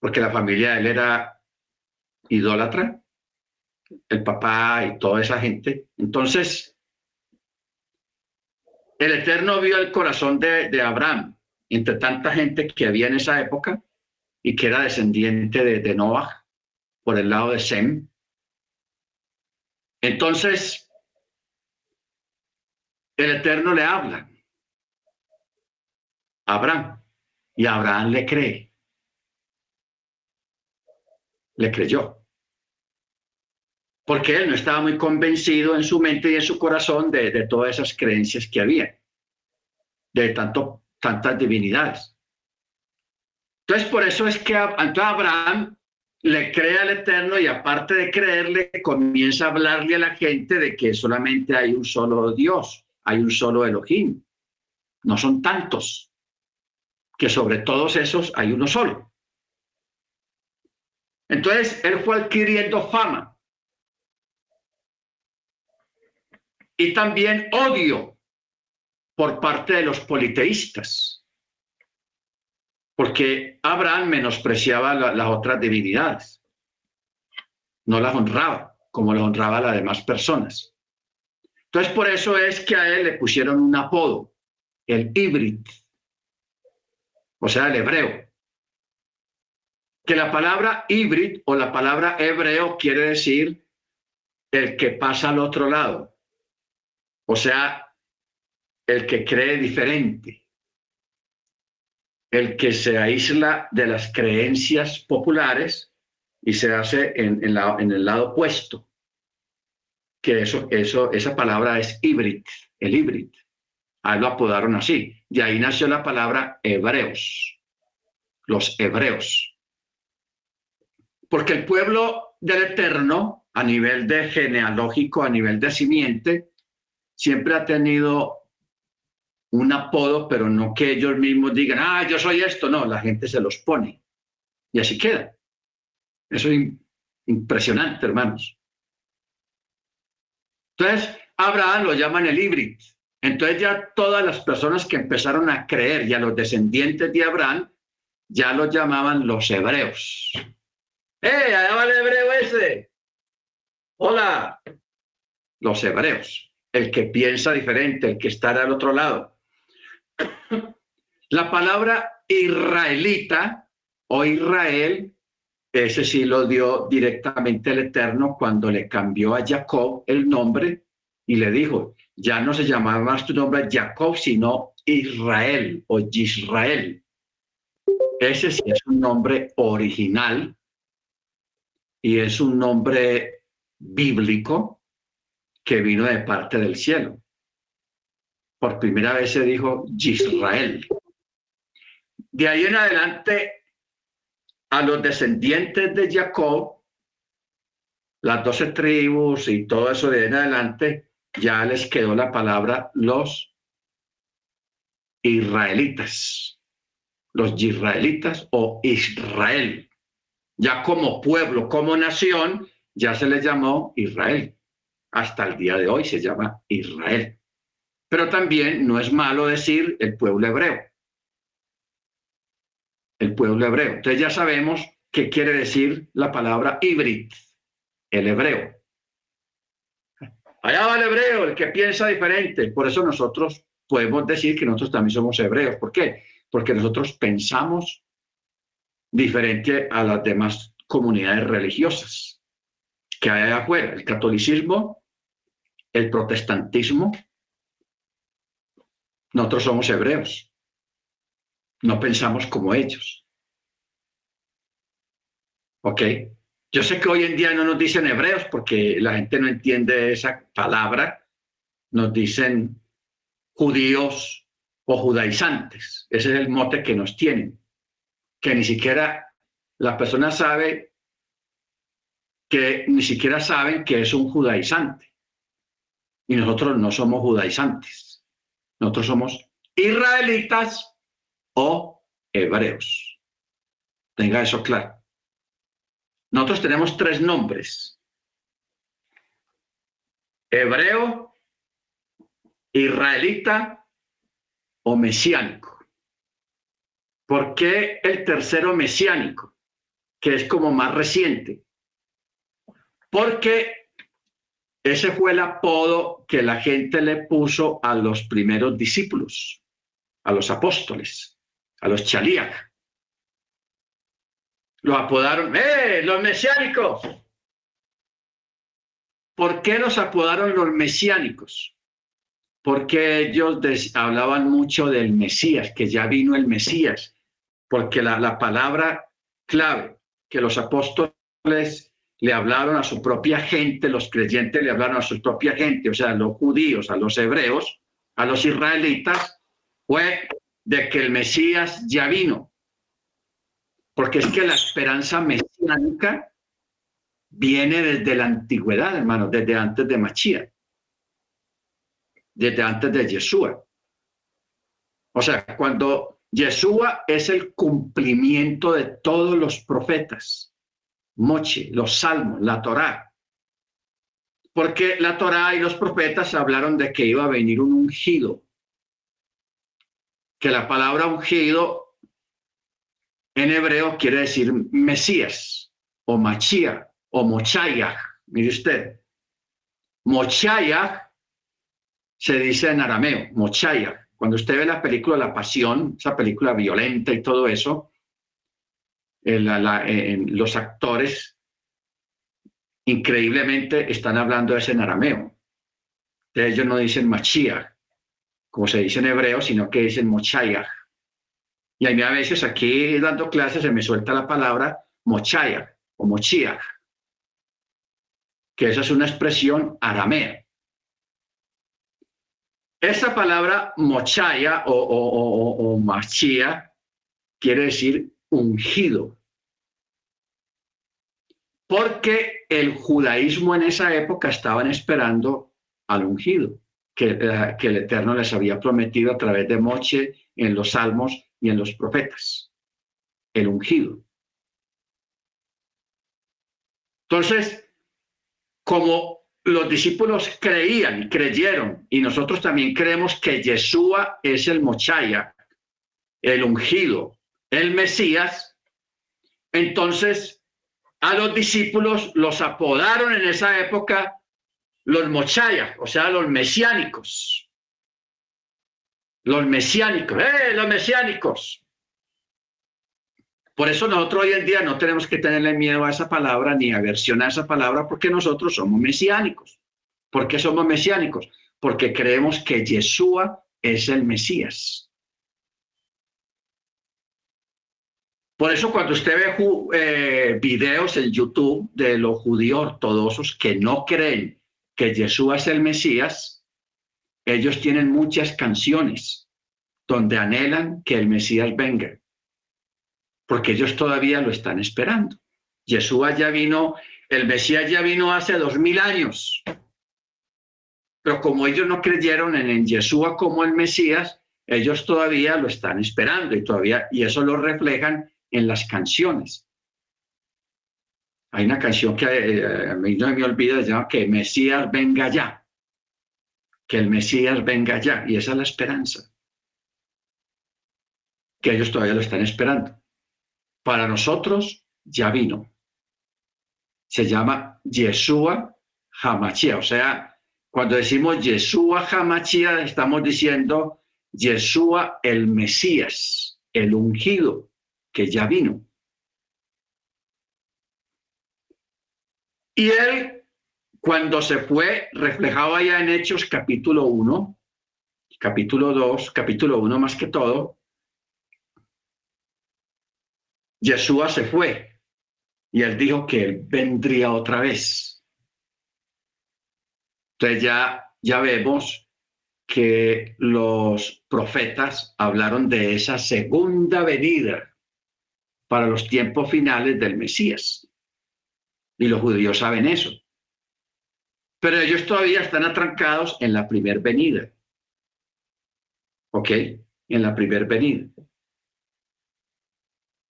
Speaker 1: porque la familia de él era idólatra, el papá y toda esa gente. Entonces, el Eterno vio el corazón de, de Abraham entre tanta gente que había en esa época y que era descendiente de, de Noah por el lado de Sem. Entonces, el Eterno le habla Abraham. Y Abraham le cree. Le creyó. Porque él no estaba muy convencido en su mente y en su corazón de, todas esas creencias que había, de tanto, tantas divinidades. Entonces, por eso es que Abraham le cree al Eterno y aparte de creerle, comienza a hablarle a la gente de que solamente hay un solo Dios, hay un solo Elohim. No son tantos que sobre todos esos hay uno solo. Entonces, él fue adquiriendo fama y también odio por parte de los politeístas, porque Abraham menospreciaba las otras divinidades, no las honraba como las honraba a las demás personas. Entonces, por eso es que a él le pusieron un apodo, el híbrido o sea, el hebreo. Que la palabra híbrid o la palabra hebreo quiere decir el que pasa al otro lado. O sea, el que cree diferente. El que se aísla de las creencias populares y se hace en, en el lado opuesto. Que eso, eso, esa palabra es híbrid, el híbrid. Ahí lo apodaron así. De ahí nació la palabra hebreos, los hebreos. Porque el pueblo del Eterno, a nivel de genealógico, a nivel de simiente, siempre ha tenido un apodo, pero no que ellos mismos digan, ah, yo soy esto, no, la gente se los pone. Y así queda. Eso es impresionante, hermanos. Entonces, Abraham lo llaman el híbrido. Entonces ya todas las personas que empezaron a creer y a los descendientes de Abraham, ya los llamaban los hebreos. ¡Eh, allá va el hebreo ese! Hola, los hebreos, el que piensa diferente, el que está al otro lado. La palabra israelita o Israel, ese sí lo dio directamente el Eterno cuando le cambió a Jacob el nombre y le dijo, ya no se llamaba más tu nombre Jacob, sino Israel o Israel. Ese sí es un nombre original y es un nombre bíblico que vino de parte del cielo. Por primera vez se dijo Israel. De ahí en adelante, a los descendientes de Jacob, las doce tribus y todo eso de ahí en adelante, ya les quedó la palabra los israelitas, los israelitas o Israel. Ya como pueblo, como nación, ya se les llamó Israel. Hasta el día de hoy se llama Israel. Pero también no es malo decir el pueblo hebreo. el pueblo hebreo. Entonces ya sabemos qué quiere decir la palabra híbrid, el hebreo. Allá va el hebreo, el que piensa diferente. Por eso nosotros podemos decir que nosotros también somos hebreos. ¿Por qué? Porque nosotros pensamos diferente a las demás comunidades religiosas que hay afuera. El catolicismo, el protestantismo. Nosotros somos hebreos. No pensamos como ellos. ¿Ok? Yo sé que hoy en día no nos dicen hebreos porque la gente no entiende esa palabra. Nos dicen judíos o judaizantes. Ese es el mote que nos tienen. Que ni siquiera la persona sabe que ni siquiera saben que es un judaizante. Y nosotros no somos judaizantes. Nosotros somos israelitas o hebreos. Tenga eso claro. Nosotros tenemos tres nombres. Hebreo, israelita o mesiánico. ¿Por qué el tercero mesiánico, que es como más reciente? Porque ese fue el apodo que la gente le puso a los primeros discípulos, a los apóstoles, a los chalíacos lo apodaron, ¡eh! Los mesiánicos. ¿Por qué los apodaron los mesiánicos? Porque ellos hablaban mucho del Mesías, que ya vino el Mesías, porque la, la palabra clave que los apóstoles le hablaron a su propia gente, los creyentes le hablaron a su propia gente, o sea, a los judíos, a los hebreos, a los israelitas, fue de que el Mesías ya vino, porque es que la esperanza mesiánica viene desde la antigüedad, hermano, desde antes de Machía, desde antes de Yeshua. O sea, cuando Yeshua es el cumplimiento de todos los profetas, Moche, los salmos, la Torá. Porque la Torá y los profetas hablaron de que iba a venir un ungido, que la palabra ungido en hebreo quiere decir Mesías o Machía o Mochayah. Mire usted, Mochayah se dice en arameo, Mochayah. Cuando usted ve la película La Pasión, esa película violenta y todo eso, los actores increíblemente están hablando ese en arameo. Ellos no dicen Machía, como se dice en hebreo, sino que dicen Mochayah. Y a mí a veces aquí dando clases se me suelta la palabra mochaya o mochia, que esa es una expresión aramea. Esa palabra mochaya o, o, o machia quiere decir ungido. Porque el judaísmo en esa época estaban esperando al ungido, que, eh, que el Eterno les había prometido a través de Moche en los salmos y en los profetas, el ungido. Entonces, como los discípulos creían y creyeron, y nosotros también creemos que Yeshua es el Mochaya, el ungido, el Mesías, entonces a los discípulos los apodaron en esa época los Mochaya, o sea, los mesiánicos los mesiánicos, ¡eh, los mesiánicos! Por eso nosotros hoy en día no tenemos que tenerle miedo a esa palabra ni aversión a esa palabra porque nosotros somos mesiánicos. ¿Por qué somos mesiánicos? Porque creemos que Yeshua es el Mesías. Por eso cuando usted ve eh, videos en YouTube de los judíos ortodoxos que no creen que Yeshua es el Mesías, ellos tienen muchas canciones donde anhelan que el Mesías venga, porque ellos todavía lo están esperando. Yeshua ya vino, el Mesías ya vino hace dos mil años, pero como ellos no creyeron en, en Yeshua como el Mesías, ellos todavía lo están esperando y todavía, y eso lo reflejan en las canciones. Hay una canción que eh, a mí no me olvida, se llama que Mesías venga ya que el Mesías venga ya, y esa es la esperanza, que ellos todavía lo están esperando. para nosotros ya vino. Se llama Yeshua Hamachia. O sea, cuando decimos Yeshua Hamachia, estamos diciendo Yeshua el Mesías, el ungido, que ya vino. Y él, cuando se fue, reflejado allá en Hechos capítulo 1, capítulo 2, capítulo 1 más que todo, Yeshua se fue y él dijo que él vendría otra vez. Entonces ya, ya vemos que los profetas hablaron de esa segunda venida para los tiempos finales del Mesías. Y los judíos saben eso. Pero ellos todavía están atrancados en la primer venida. ¿Ok? En la primer venida.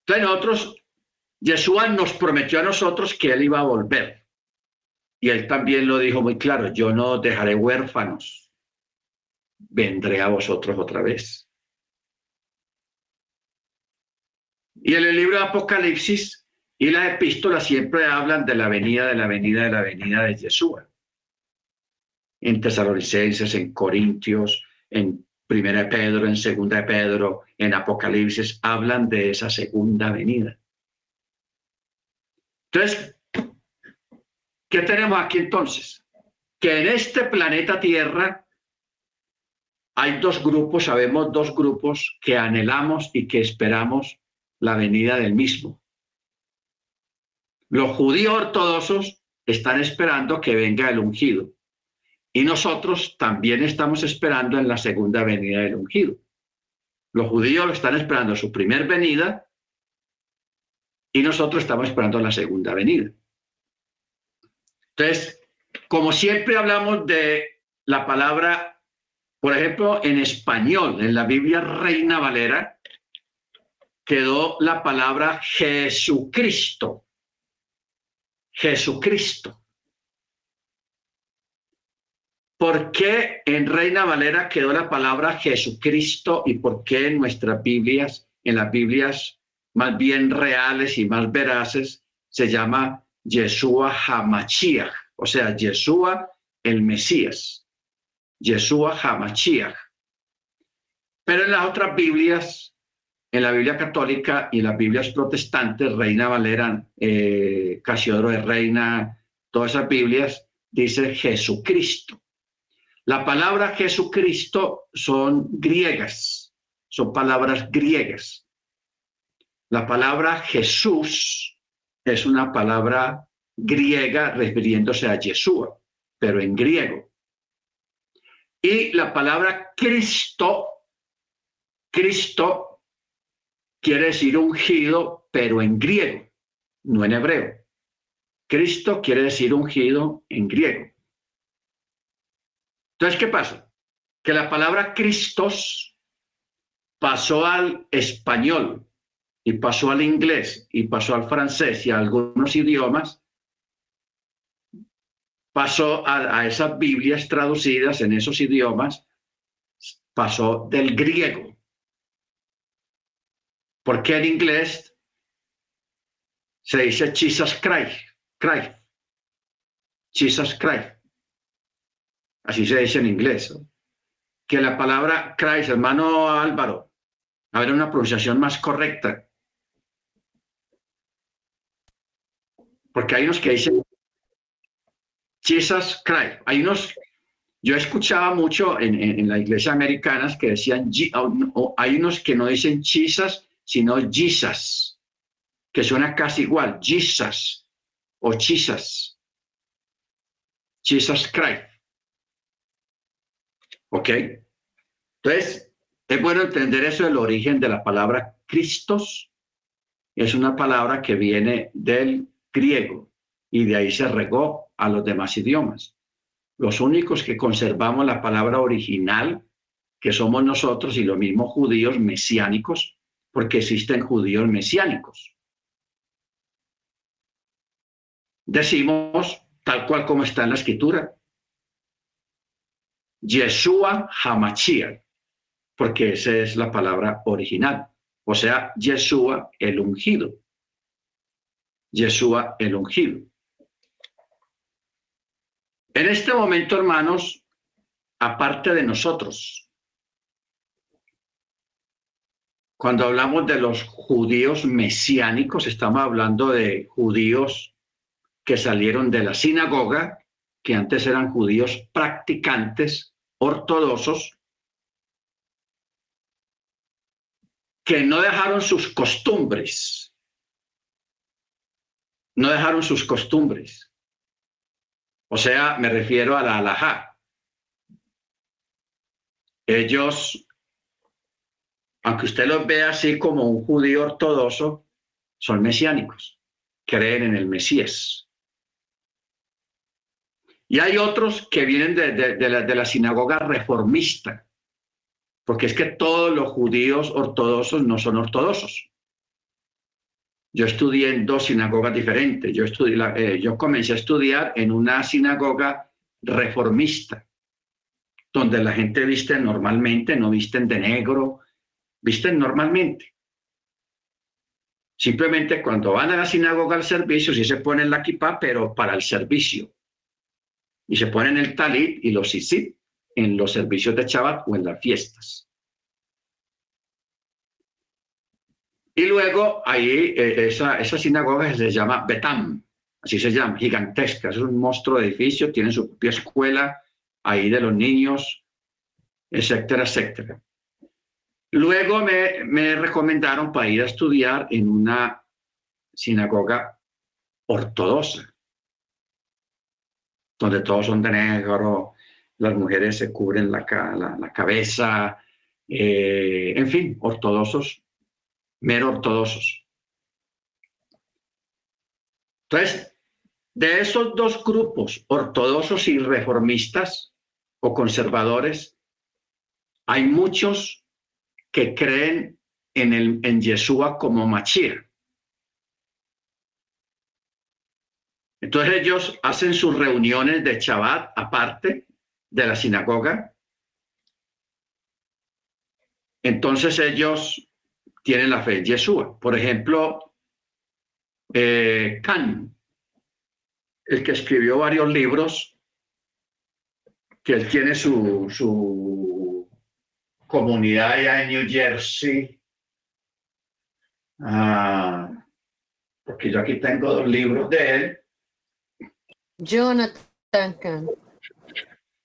Speaker 1: Entonces nosotros, Yeshua nos prometió a nosotros que Él iba a volver. Y Él también lo dijo muy claro, yo no dejaré huérfanos, vendré a vosotros otra vez. Y en el libro de Apocalipsis y las epístolas siempre hablan de la venida, de la venida, de la venida de Yeshua. En Tesalonicenses, en Corintios, en Primera de Pedro, en Segunda de Pedro, en Apocalipsis, hablan de esa segunda venida. Entonces, ¿qué tenemos aquí entonces? Que en este planeta Tierra hay dos grupos, sabemos dos grupos que anhelamos y que esperamos la venida del mismo. Los judíos ortodoxos están esperando que venga el ungido y nosotros también estamos esperando en la segunda venida del ungido. Los judíos están esperando su primer venida y nosotros estamos esperando la segunda venida. Entonces, como siempre hablamos de la palabra, por ejemplo, en español, en la Biblia Reina Valera, quedó la palabra Jesucristo. Jesucristo. ¿Por qué en Reina Valera quedó la palabra Jesucristo y por qué en nuestras Biblias, en las Biblias más bien reales y más veraces, se llama Yeshua Hamashiach, o sea, Yeshua el Mesías, Yeshua Hamashiach. Pero en las otras Biblias, en la Biblia católica y en las Biblias protestantes, Reina Valera, eh, Casiodoro de Reina, todas esas Biblias, dice Jesucristo. La palabra Jesucristo son griegas, son palabras griegas. La palabra Jesús es una palabra griega refiriéndose a Yeshua, pero en griego. Y la palabra Cristo, Cristo quiere decir ungido, pero en griego, no en hebreo. Cristo quiere decir ungido en griego. Entonces, ¿qué pasa? Que la palabra Cristos pasó al español y pasó al inglés y pasó al francés y a algunos idiomas, pasó a, a esas Biblias traducidas en esos idiomas, pasó del griego. Porque en inglés se dice Jesus Christ, Christ, Jesus Christ así se dice en inglés, que la palabra Christ, hermano Álvaro, a ver una pronunciación más correcta. Porque hay unos que dicen Jesus Christ. Hay unos, yo escuchaba mucho en, en, la iglesia americana que decían, hay unos que no dicen Jesus, sino Jesus, que suena casi igual, Jesus o Jesus. Jesus Christ. ¿Ok? Entonces, es bueno entender eso del origen de la palabra Cristos. Es una palabra que viene del griego y de ahí se regó a los demás idiomas. Los únicos que conservamos la palabra original, que somos nosotros y los mismos judíos mesiánicos, porque existen judíos mesiánicos. Decimos, tal cual como está en la escritura, Yeshua Hamashiach, porque esa es la palabra original. O sea, Yeshua el ungido, Yeshua el ungido. En este momento, hermanos, aparte de nosotros, cuando hablamos de los judíos mesiánicos, estamos hablando de judíos que salieron de la sinagoga, que antes eran judíos practicantes, ortodoxos, que no dejaron sus costumbres, no dejaron sus costumbres. O sea, me refiero a la halajá. Ellos, aunque usted los vea así como un judío ortodoxo, son mesiánicos, creen en el Mesías. Y hay otros que vienen de, la, de la sinagoga reformista, porque es que todos los judíos ortodoxos no son ortodoxos. Yo estudié en dos sinagogas diferentes. Yo, estudié, eh, yo comencé a estudiar en una sinagoga reformista, donde la gente viste normalmente, no visten de negro, visten normalmente. Simplemente cuando van a la sinagoga al servicio, sí se ponen la kippah, pero para el servicio. Y se ponen el talit y los sisit en los servicios de Shabbat o en las fiestas. Y luego ahí eh, esa, esa sinagoga se llama Betam, así se llama, gigantesca, es un monstruo de edificio, tiene su propia escuela ahí de los niños, etcétera, etcétera. Luego me, me recomendaron para ir a estudiar en una sinagoga ortodoxa, donde todos son de negro, las mujeres se cubren la, la, cabeza, eh, en fin, ortodoxos mero ortodoxos. Entonces, de esos dos grupos, ortodoxos y reformistas o conservadores, hay muchos que creen en, el, en Yeshua como Machir. Entonces ellos hacen sus reuniones de Shabbat aparte de la sinagoga. Entonces ellos tienen la fe en Yeshua. Por ejemplo, eh, el que escribió varios libros, que él tiene su, su comunidad allá en New Jersey. Ah, porque yo aquí tengo dos libros de él.
Speaker 2: Jonathan Kahn.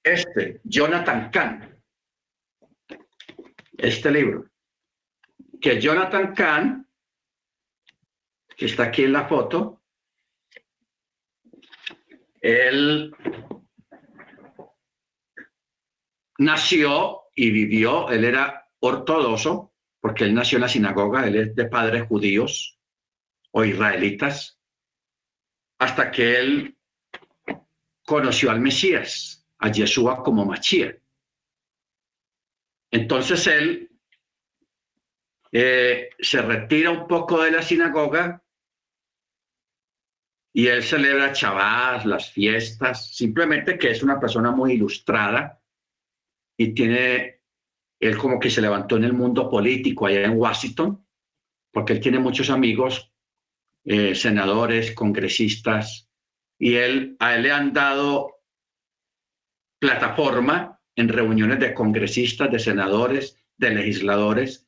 Speaker 1: Este, Jonathan Kahn. Este libro que Jonathan Kahn, que está aquí en la foto, él nació y vivió, él era ortodoxo, porque él nació en la sinagoga, él es de padres judíos o israelitas, hasta que él conoció al Mesías, a Yeshua como Machía. Entonces él eh, se retira un poco de la sinagoga y él celebra chavás, las fiestas, simplemente que es una persona muy ilustrada y tiene, él como que se levantó en el mundo político allá en Washington, porque él tiene muchos amigos, eh, senadores, congresistas, y él, a él le han dado plataforma en reuniones de congresistas, de senadores, de legisladores,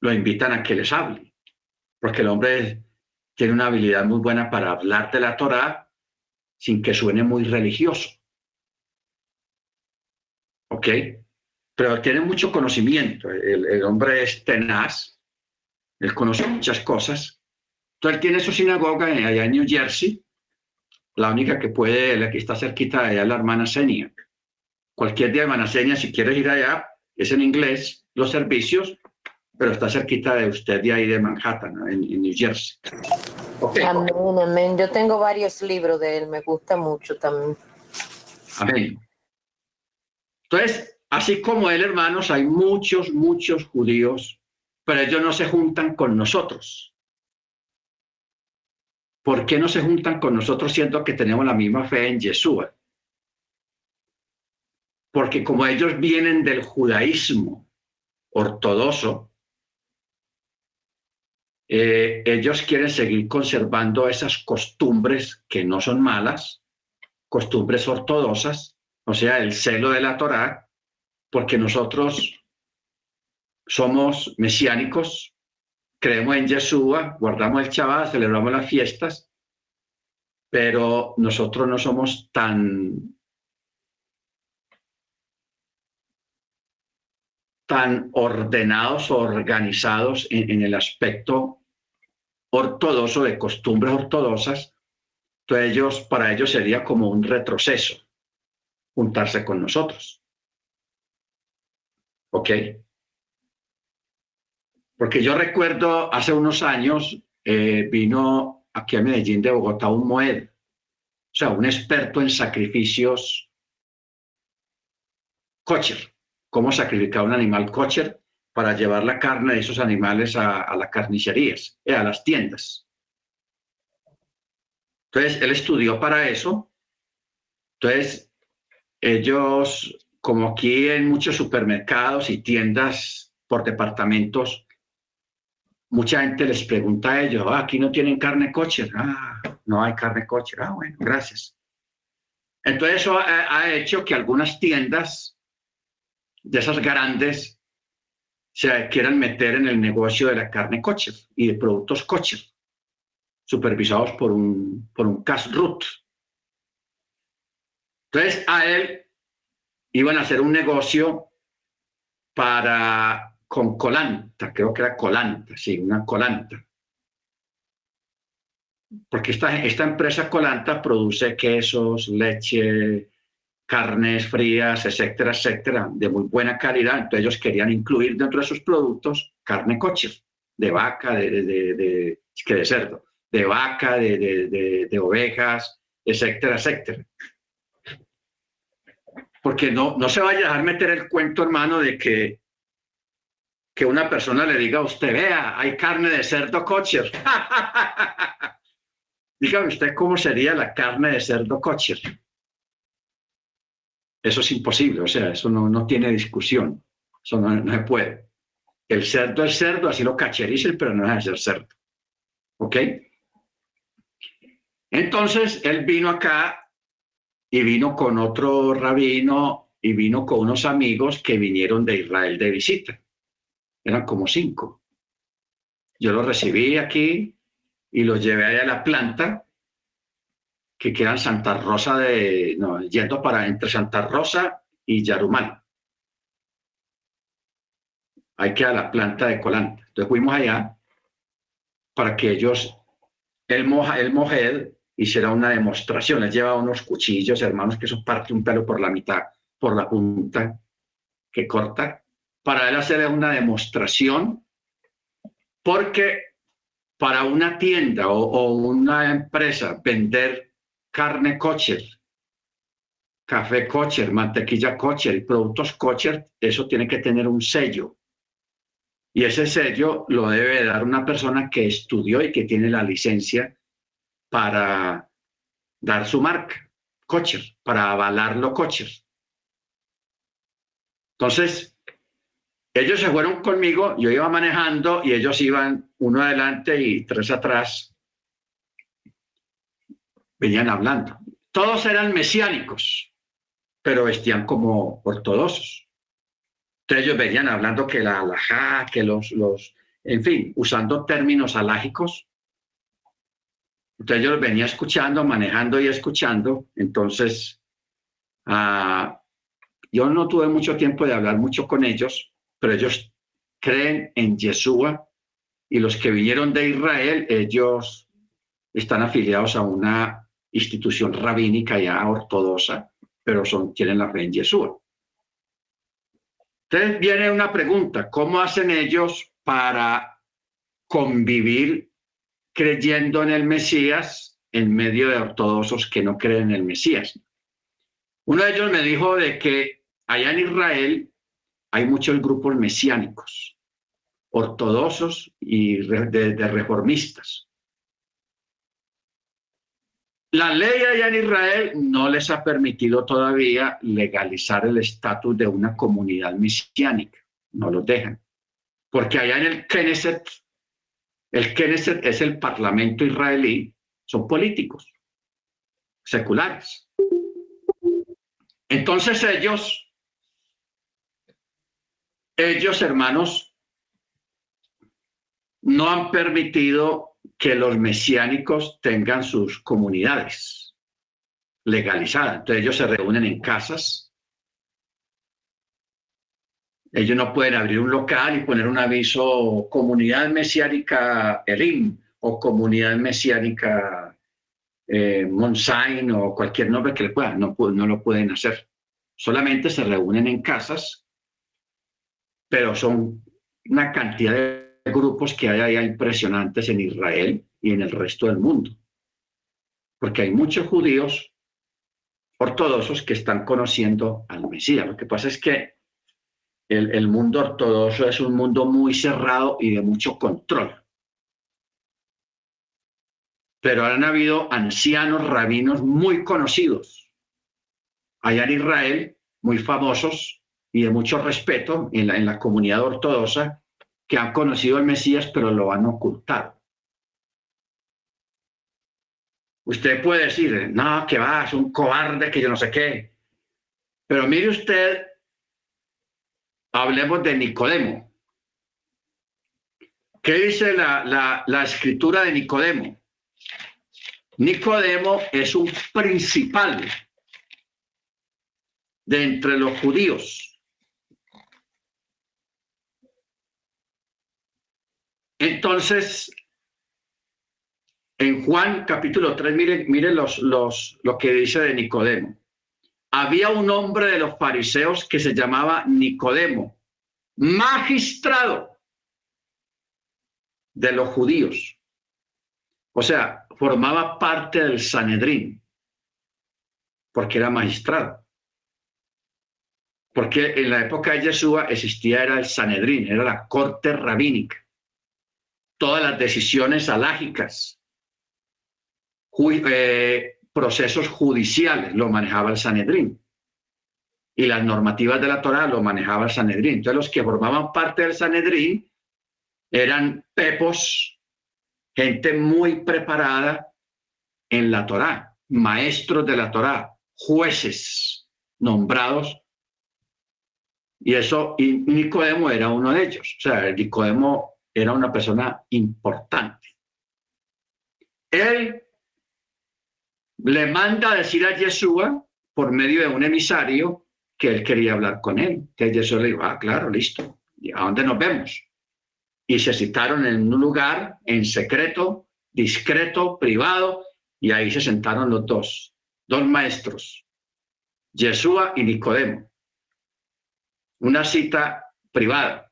Speaker 1: lo invitan a que les hable, porque el hombre tiene una habilidad muy buena para hablar de la Torá sin que suene muy religioso. ¿Ok? Pero tiene mucho conocimiento. El, hombre es tenaz, él conoce muchas cosas. Entonces él tiene su sinagoga allá en New Jersey, la única que puede, la que está cerquita de allá es la hermana Senia. Cualquier día, hermana Senia, si quieres ir allá, es en inglés, los servicios, pero está cerquita de usted de ahí de Manhattan, en, New Jersey.
Speaker 2: Amén, amén. Yo tengo varios libros de él, me gusta mucho también.
Speaker 1: Amén. Entonces, así como él, hermanos, hay muchos, muchos judíos, pero ellos no se juntan con nosotros. ¿Por qué no se juntan con nosotros siendo que tenemos la misma fe en Yeshua? Porque como ellos vienen del judaísmo ortodoxo, eh, ellos quieren seguir conservando esas costumbres que no son malas, costumbres ortodoxas, o sea, el celo de la Torá, porque nosotros somos mesiánicos, creemos en Yeshua, guardamos el Shabbat, celebramos las fiestas, pero nosotros no somos tan tan ordenados o organizados en, el aspecto ortodoxo de costumbres ortodoxas, entonces ellos, para ellos sería como un retroceso juntarse con nosotros. ¿Ok? Porque yo recuerdo hace unos años eh, vino aquí a Medellín de Bogotá un Moed, o sea, un experto en sacrificios kosher cómo sacrificar un animal kosher para llevar la carne de esos animales a, las carnicerías, eh, a las tiendas. Entonces, él estudió para eso. Entonces, ellos, como aquí en muchos supermercados y tiendas por departamentos, mucha gente les pregunta a ellos, ah, aquí no tienen carne kosher. Ah, no hay carne kosher. Ah, bueno, gracias. Entonces, eso ha hecho que algunas tiendas de esas grandes se quieran meter en el negocio de la carne kosher y de productos kosher, supervisados por un, por un root. Entonces, a él iban a hacer un negocio para con colanta, creo que era colanta, sí, una colanta. Porque esta, esta empresa colanta produce quesos, leche, carnes frías, etcétera, etcétera, de muy buena calidad. Entonces ellos querían incluir dentro de sus productos carne coche, de vaca, de, de, de, de cerdo, de vaca, de, de, ovejas, etcétera, etcétera. Porque no, no se vaya a dejar meter el cuento, hermano, de que, que una persona le diga a usted, vea, hay carne de cerdo kosher. Dígame usted cómo sería la carne de cerdo kosher. Eso es imposible, o sea, eso no, tiene discusión, eso no, se puede. El cerdo es cerdo, así lo cachericen, pero no es ser cerdo. ¿Ok? Entonces, él vino acá y vino con otro rabino y vino con unos amigos que vinieron de Israel de visita. Eran como cinco. Yo los recibí aquí y los llevé allá a la planta que quedan Santa Rosa de, no, yendo para entre Santa Rosa y Yarumán. Ahí queda la planta de colanta. Entonces fuimos allá para que ellos, el, moja, el Mojed, hiciera una demostración. Él lleva unos cuchillos, hermanos, que eso parte un pelo por la mitad, por la punta, que corta, para él hacer una demostración, porque para una tienda o, una empresa vender carne kosher, café kosher, mantequilla kosher y productos kosher, eso tiene que tener un sello. Y ese sello lo debe dar una persona que estudió y que tiene la licencia para dar su marca, kosher, para avalarlo kosher. Entonces, ellos se fueron conmigo, yo iba manejando y ellos iban uno adelante y tres atrás venían hablando. Todos eran mesiánicos, pero vestían como ortodoxos. Entonces ellos venían hablando que la alajá, que los, los, en fin, usando términos alágicos. Entonces yo los venía escuchando, manejando y escuchando. Entonces, ah, yo no tuve mucho tiempo de hablar mucho con ellos, pero ellos creen en Yeshua y los que vinieron de Israel, ellos están afiliados a una institución rabínica ya ortodoxa, pero son, tienen la fe en Yeshua. Entonces viene una pregunta, ¿cómo hacen ellos para convivir creyendo en el Mesías en medio de ortodoxos que no creen en el Mesías? Uno de ellos me dijo de que allá en Israel hay muchos grupos mesiánicos, ortodoxos y de reformistas. La ley allá en Israel no les ha permitido todavía legalizar el estatus de una comunidad mesiánica, no lo dejan, porque allá en el Knesset El Knesset es el parlamento israelí, son políticos, seculares. Entonces ellos, ellos hermanos, no han permitido que los mesiánicos tengan sus comunidades legalizadas. Entonces ellos se reúnen en casas. Ellos no pueden abrir un local y poner un aviso comunidad mesiánica Elim o comunidad mesiánica eh, Monsain o cualquier nombre que le puedan. No, no lo pueden hacer. Solamente se reúnen en casas, pero son una cantidad de grupos que hay allá impresionantes en Israel y en el resto del mundo. Porque hay muchos judíos ortodoxos que están conociendo al Mesías. Lo que pasa es que el, el mundo ortodoxo es un mundo muy cerrado y de mucho control. Pero han habido ancianos rabinos muy conocidos allá en Israel, muy famosos y de mucho respeto en la, en la comunidad ortodoxa, que han conocido al Mesías, pero lo han ocultado. Usted puede decir, no, que va, es un cobarde, que yo no sé qué. Pero mire usted, hablemos de Nicodemo. ¿Qué dice la, la, la escritura de Nicodemo? Nicodemo es un principal de entre los judíos. Entonces, en Juan capítulo 3, miren, los, los, lo que dice de Nicodemo. Había un hombre de los fariseos que se llamaba Nicodemo, magistrado de los judíos. O sea, formaba parte del Sanedrín, porque era magistrado. Porque en la época de Yeshua existía era el Sanedrín, era la corte rabínica todas las decisiones alágicas, eh, procesos judiciales lo manejaba el Sanedrín y las normativas de la Torah lo manejaba el Sanedrín. Entonces los que formaban parte del Sanedrín eran pepos, gente muy preparada en la Torah, maestros de la Torah, jueces nombrados. Y eso, y Nicodemo era uno de ellos. O sea, Nicodemo era una persona importante. Él le manda a decir a Yeshua, por medio de un emisario, que él quería hablar con él. Que Yeshua le dijo, ah, claro, listo. ¿A dónde nos vemos? Y se citaron en un lugar, en secreto, discreto, privado, y ahí se sentaron los dos, dos maestros, Yeshua y Nicodemo. Una cita privada.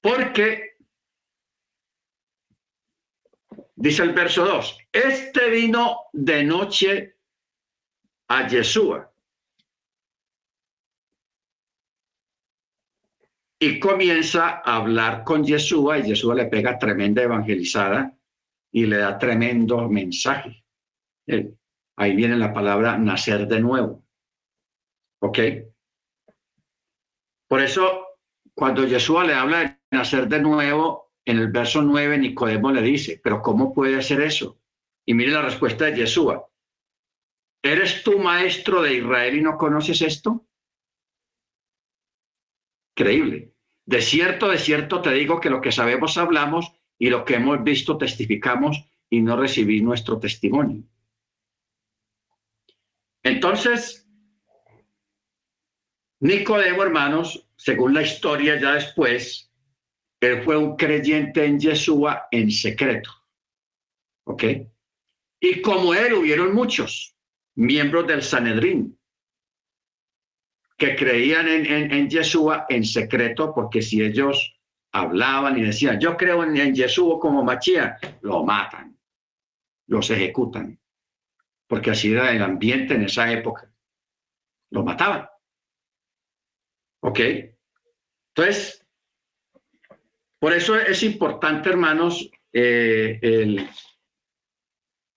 Speaker 1: Porque, dice el verso 2, este vino de noche a Yeshua. Y comienza a hablar con Yeshua y Yeshua le pega tremenda evangelizada y le da tremendo mensaje. Eh, ahí viene la palabra nacer de nuevo. ¿Ok? Por eso, cuando Yeshua le habla de nacer de nuevo, en el verso 9 Nicodemo le dice, pero ¿cómo puede hacer eso? Y mire la respuesta de Yeshua. ¿Eres tú maestro de Israel y no conoces esto? Increíble. De cierto, de cierto te digo que lo que sabemos hablamos y lo que hemos visto testificamos y no recibí nuestro testimonio. Entonces, Nicodemo, hermanos, según la historia ya después, él fue un creyente en Yeshua en secreto. ¿Ok? Y como él hubieron muchos miembros del Sanedrín que creían en, en, en Yeshua en secreto, porque si ellos hablaban y decían, yo creo en, en Yeshua como Machía, lo matan, los ejecutan, porque así era el ambiente en esa época. Lo mataban. ¿Ok? Entonces, por eso es importante, hermanos, eh, el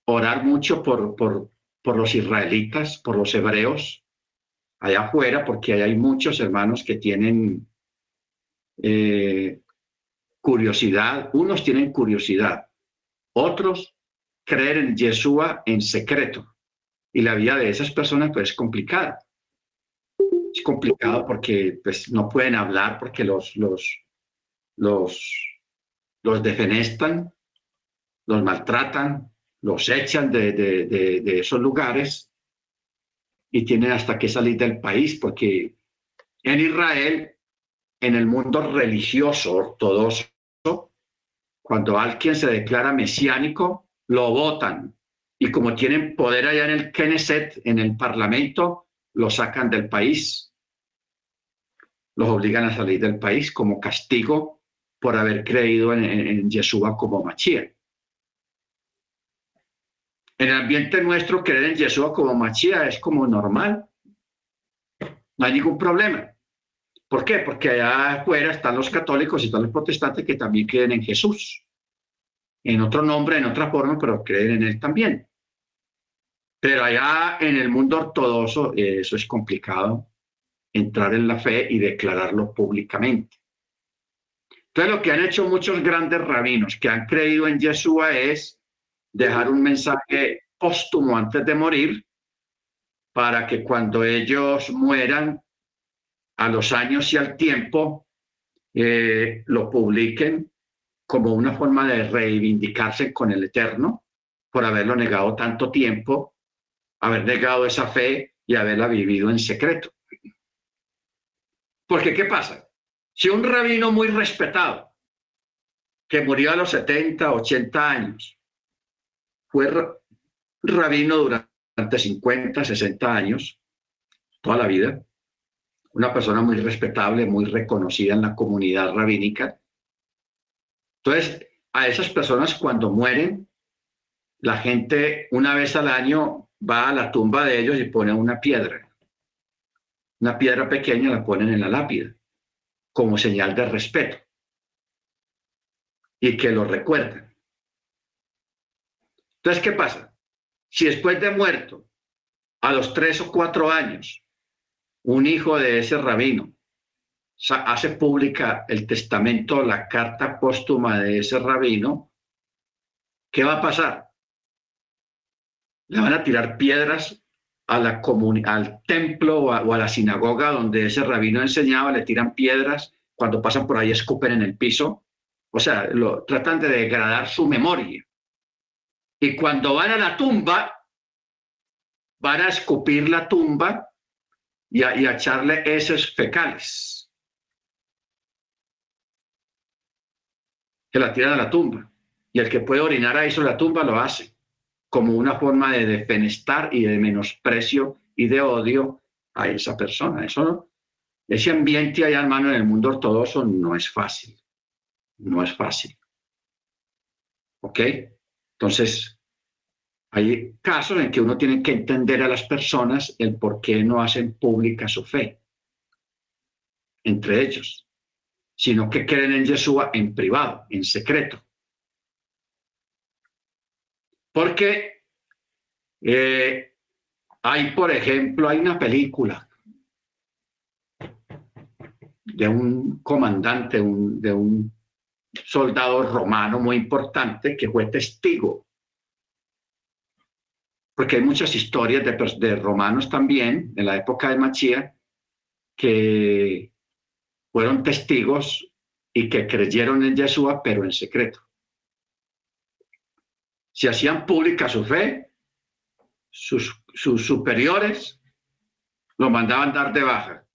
Speaker 1: orar mucho por, por, por, los israelitas, por los hebreos, allá afuera, porque hay muchos hermanos que tienen, eh, curiosidad, unos tienen curiosidad, otros creer en Yeshua en secreto. Y la vida de esas personas pues es complicada. Es complicado porque pues no pueden hablar porque los, los, los, los defenestan, los maltratan, los echan de, de, de esos lugares y tienen hasta que salir del país porque en Israel, en el mundo religioso ortodoxo, cuando alguien se declara mesiánico, lo votan. Y como tienen poder allá en el Knesset, en el Parlamento, lo sacan del país. Los obligan a salir del país como castigo por haber creído en, en, Yeshua como Machía. En el ambiente nuestro, creer en Yeshua como Machía es como normal. No hay ningún problema. ¿Por qué? Porque allá afuera están los católicos y están los protestantes que también creen en Jesús. En otro nombre, en otra forma, pero creen en él también. Pero allá en el mundo ortodoxo eh, eso es complicado, entrar en la fe y declararlo públicamente. Entonces lo que han hecho muchos grandes rabinos que han creído en Yeshua es dejar un mensaje póstumo antes de morir para que cuando ellos mueran a los años y al tiempo eh, lo publiquen como una forma de reivindicarse con el Eterno por haberlo negado tanto tiempo, haber negado esa fe y haberla vivido en secreto. Porque, ¿qué pasa? Si un rabino muy respetado, que murió a los 70, 80 años, fue rabino durante 50, 60 años, toda la vida, una persona muy respetable, muy reconocida en la comunidad rabínica. Entonces, a esas personas cuando mueren, la gente una vez al año va a la tumba de ellos y pone una piedra. Una piedra pequeña la ponen en la lápida como señal de respeto y que lo recuerden. Entonces, ¿qué pasa? Si después de muerto, a los tres o cuatro años, un hijo de ese rabino hace pública el testamento, la carta póstuma de ese rabino, ¿qué va a pasar? Le van a tirar piedras a la al templo o a, la sinagoga donde ese rabino enseñaba, le tiran piedras, cuando pasan por ahí escupen en el piso, o sea, lo, tratan de degradar su memoria. Y cuando van a la tumba, van a escupir la tumba y a, echarle esos fecales. Que la tiran a la tumba. Y el que puede orinar a eso la tumba lo hace como una forma de defenestar y de menosprecio y de odio a esa persona. Eso no, ese ambiente allá, hermano, en el mundo ortodoxo no es fácil. No es fácil. ¿Ok? Entonces, hay casos en que uno tiene que entender a las personas el por qué no hacen pública su fe entre ellos, sino que creen en Yeshua en privado, en secreto. Porque eh, hay, por ejemplo, hay una película de un comandante, de un soldado romano muy importante que fue testigo porque hay muchas historias de, romanos también, en la época de Machía, que fueron testigos y que creyeron en Yeshua, pero en secreto. Si hacían pública su fe, sus, superiores lo mandaban dar de baja.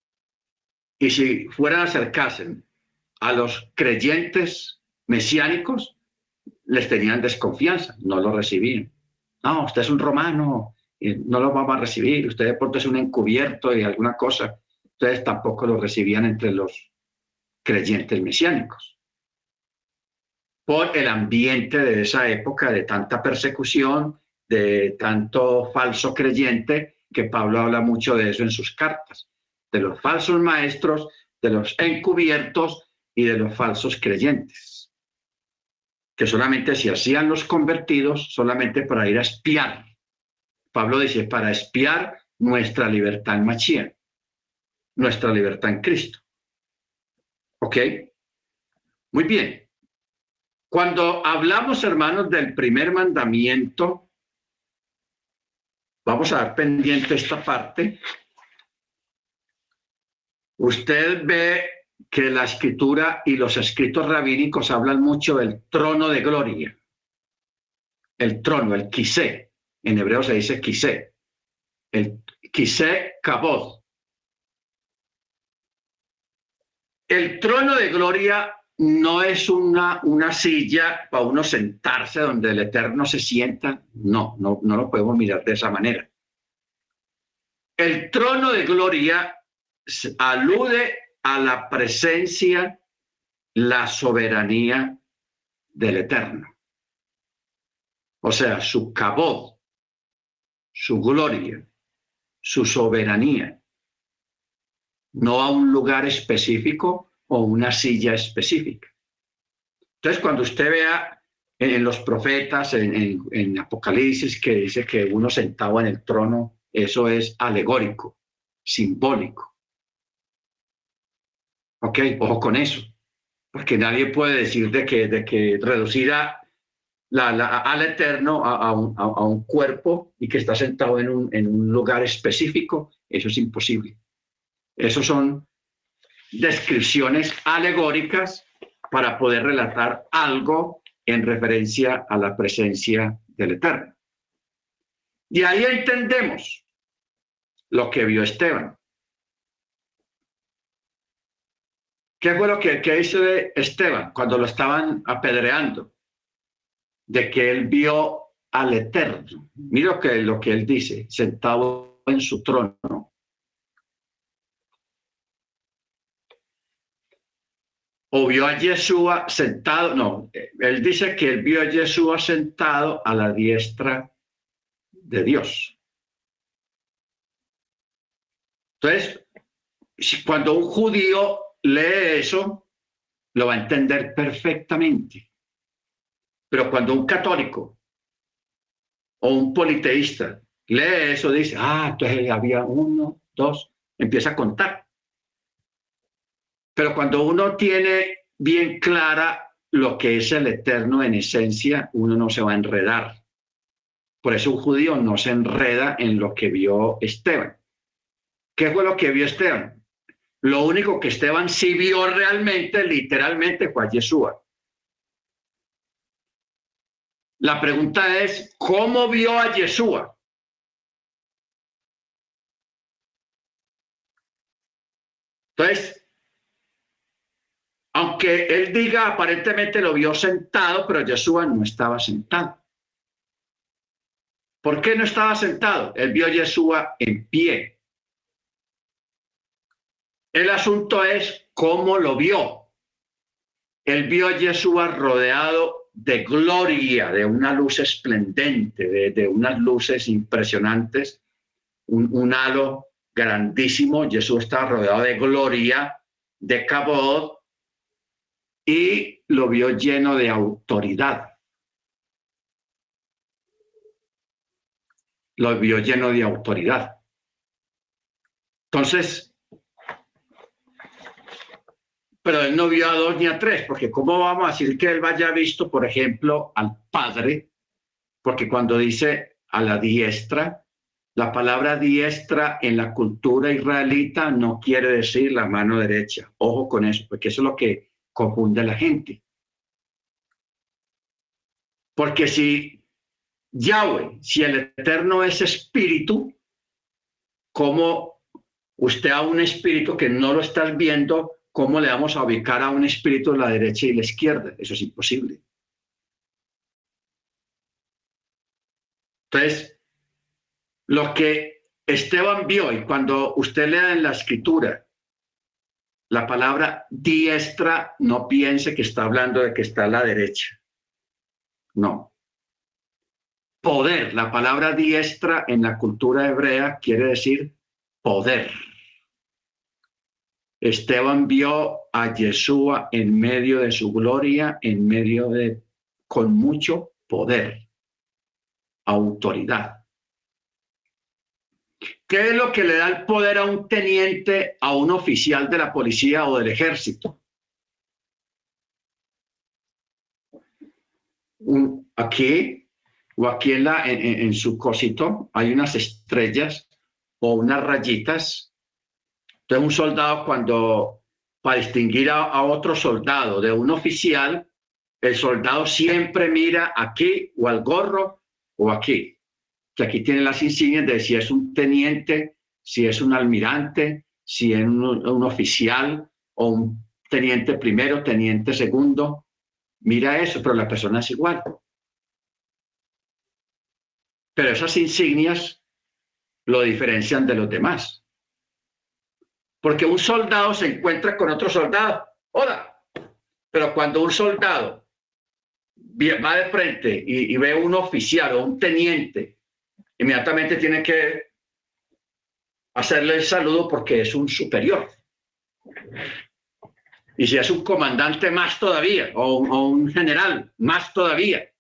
Speaker 1: Y si fueran a acercarse a los creyentes mesiánicos, les tenían desconfianza, no lo recibían no, usted es un romano, no lo vamos a recibir, usted de pronto es un encubierto y alguna cosa. Ustedes tampoco lo recibían entre los creyentes mesiánicos. Por el ambiente de esa época de tanta persecución, de tanto falso creyente, que Pablo habla mucho de eso en sus cartas, de los falsos maestros, de los encubiertos y de los falsos creyentes que solamente se hacían los convertidos solamente para ir a espiar. Pablo dice, para espiar nuestra libertad en Machía, nuestra libertad en Cristo. ¿Ok? Muy bien. Cuando hablamos, hermanos, del primer mandamiento, vamos a dar pendiente esta parte. Usted ve que la escritura y los escritos rabínicos hablan mucho del trono de gloria. El trono, el quise. En hebreo se dice quise. El quise kabod. El trono de gloria no es una, una silla para uno sentarse donde el Eterno se sienta. No, no, no lo podemos mirar de esa manera. El trono de gloria alude a la presencia, la soberanía del Eterno. O sea, su cabod, su gloria, su soberanía. No a un lugar específico o una silla específica. Entonces, cuando usted vea en los profetas, en, en, Apocalipsis, que dice que uno sentado en el trono, eso es alegórico, simbólico. ¿Ok? Ojo con eso. Porque nadie puede decir de que, de que reducir al eterno a, un, a, un, cuerpo y que está sentado en un, en un lugar específico, eso es imposible. Esos son descripciones alegóricas para poder relatar algo en referencia a la presencia del Eterno. Y ahí entendemos lo que vio Esteban. ¿Qué fue lo que, que hizo Esteban cuando lo estaban apedreando? De que él vio al Eterno. Mira que, lo que él dice, sentado en su trono. O vio a Yeshua sentado, no, él dice que él vio a Yeshua sentado a la diestra de Dios. Entonces, cuando un judío lee eso, lo va a entender perfectamente. Pero cuando un católico o un politeísta lee eso, dice, ah, entonces había uno, dos, empieza a contar. Pero cuando uno tiene bien clara lo que es el eterno en esencia, uno no se va a enredar. Por eso un judío no se enreda en lo que vio Esteban. ¿Qué fue lo que vio Esteban? Lo único que Esteban sí vio realmente, literalmente, fue a Yeshua. La pregunta es, ¿cómo vio a Yeshua? Entonces, aunque él diga aparentemente lo vio sentado, pero Yeshua no estaba sentado. ¿Por qué no estaba sentado? Él vio a Yeshua en pie. El asunto es cómo lo vio. Él vio a Yeshua rodeado de gloria, de una luz esplendente, de, unas luces impresionantes, un, halo grandísimo. Jesús estaba rodeado de gloria, de cabot, y lo vio lleno de autoridad. Lo vio lleno de autoridad. Entonces, pero él no vio a dos ni a tres, porque ¿cómo vamos a decir que él vaya visto, por ejemplo, al Padre? Porque cuando dice a la diestra, la palabra diestra en la cultura israelita no quiere decir la mano derecha. Ojo con eso, porque eso es lo que confunde a la gente. Porque si Yahweh, si el Eterno es espíritu, ¿cómo usted a un espíritu que no lo estás viendo ¿cómo le vamos a ubicar a un espíritu la derecha y la izquierda? Eso es imposible. Entonces, lo que Esteban vio, y cuando usted lea en la escritura la palabra diestra, no piense que está hablando de que está a la derecha. No. Poder, la palabra diestra en la cultura hebrea quiere decir poder. Esteban vio a Yeshua en medio de su gloria, en medio de, con mucho poder, autoridad. ¿Qué es lo que le da el poder a un teniente, a un oficial de la policía o del ejército? aquí o aquí en, su cosito hay unas estrellas o unas rayitas. Entonces un soldado cuando, para distinguir a otro soldado de un oficial, el soldado siempre mira aquí o al gorro o aquí. Que aquí tiene las insignias de si es un teniente, si es un almirante, si es un, oficial o un teniente primero, teniente segundo. Mira eso, pero la persona es igual. Pero esas insignias lo diferencian de los demás. Porque un soldado se encuentra con otro soldado. Hola. Pero cuando un soldado va de frente y, ve un oficial o un teniente, inmediatamente tiene que hacerle el saludo porque es un superior. Y si es un comandante, más todavía, o, un general, más todavía.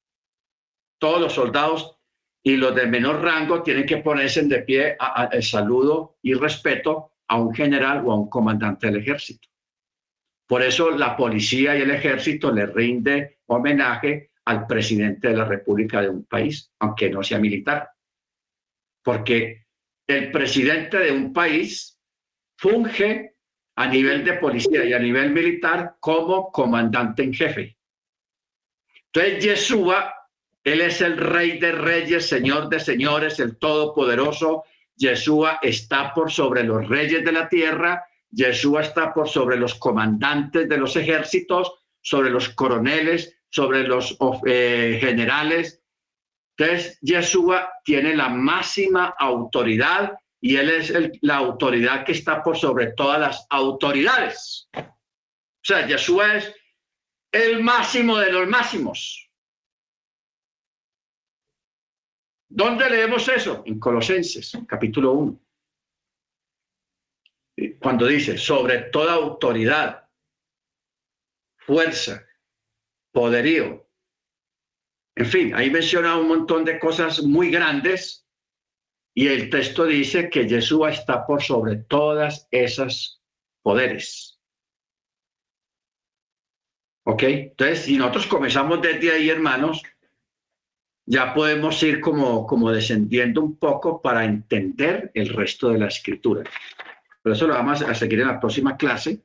Speaker 1: Todos los soldados y los de menor rango tienen que ponerse de pie al saludo y respeto a un general o a un comandante del ejército. Por eso la policía y el ejército le rinde homenaje al presidente de la República de un país, aunque no sea militar. Porque el presidente de un país funge a nivel de policía y a nivel militar como comandante en jefe. Entonces, Yeshua, él es el rey de reyes, señor de señores, el todopoderoso. Yeshua está por sobre los reyes de la tierra Yeshua está por sobre los comandantes de los ejércitos, sobre los coroneles, sobre los eh, generales. Entonces, Yeshua tiene la máxima autoridad y él es la autoridad que está por sobre todas las autoridades. O sea, Yeshua es el máximo de los máximos. ¿Dónde leemos eso? En Colosenses, capítulo 1 cuando dice sobre toda autoridad, fuerza, poderío. En fin, ahí menciona un montón de cosas muy grandes y el texto dice que Jesús está por sobre todas esas poderes. ¿Ok? Entonces, si nosotros comenzamos desde ahí, hermanos, ya podemos ir como, como descendiendo un poco para entender el resto de la escritura. Pero eso lo vamos a seguir en la próxima clase.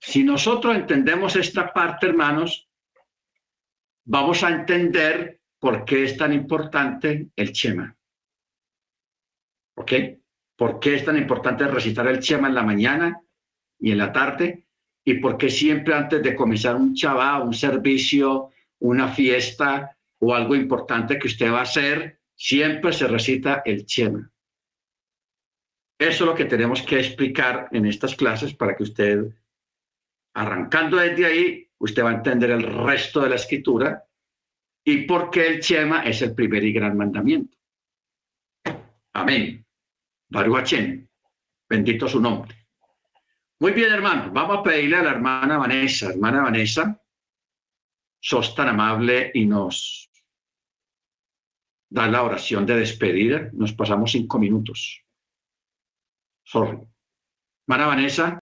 Speaker 1: Si nosotros entendemos esta parte, hermanos, vamos a entender por qué es tan importante el Chema. ¿Ok? ¿Por qué es tan importante recitar el Chema en la mañana y en la tarde? ¿Y por qué siempre antes de comenzar un chabá, un servicio, una fiesta o algo importante que usted va a hacer, siempre se recita el Chema? Eso es lo que tenemos que explicar en estas clases para que usted, arrancando desde ahí, usted va a entender el resto de la escritura y por qué el Chema es el primer y gran mandamiento. Amén. Baruachén. Bendito su nombre. Muy bien, hermano. Vamos a pedirle a la hermana Vanessa. Hermana Vanessa, sos tan amable y nos da la oración de despedida. Nos pasamos cinco minutos. Sorry. Mara Vanessa.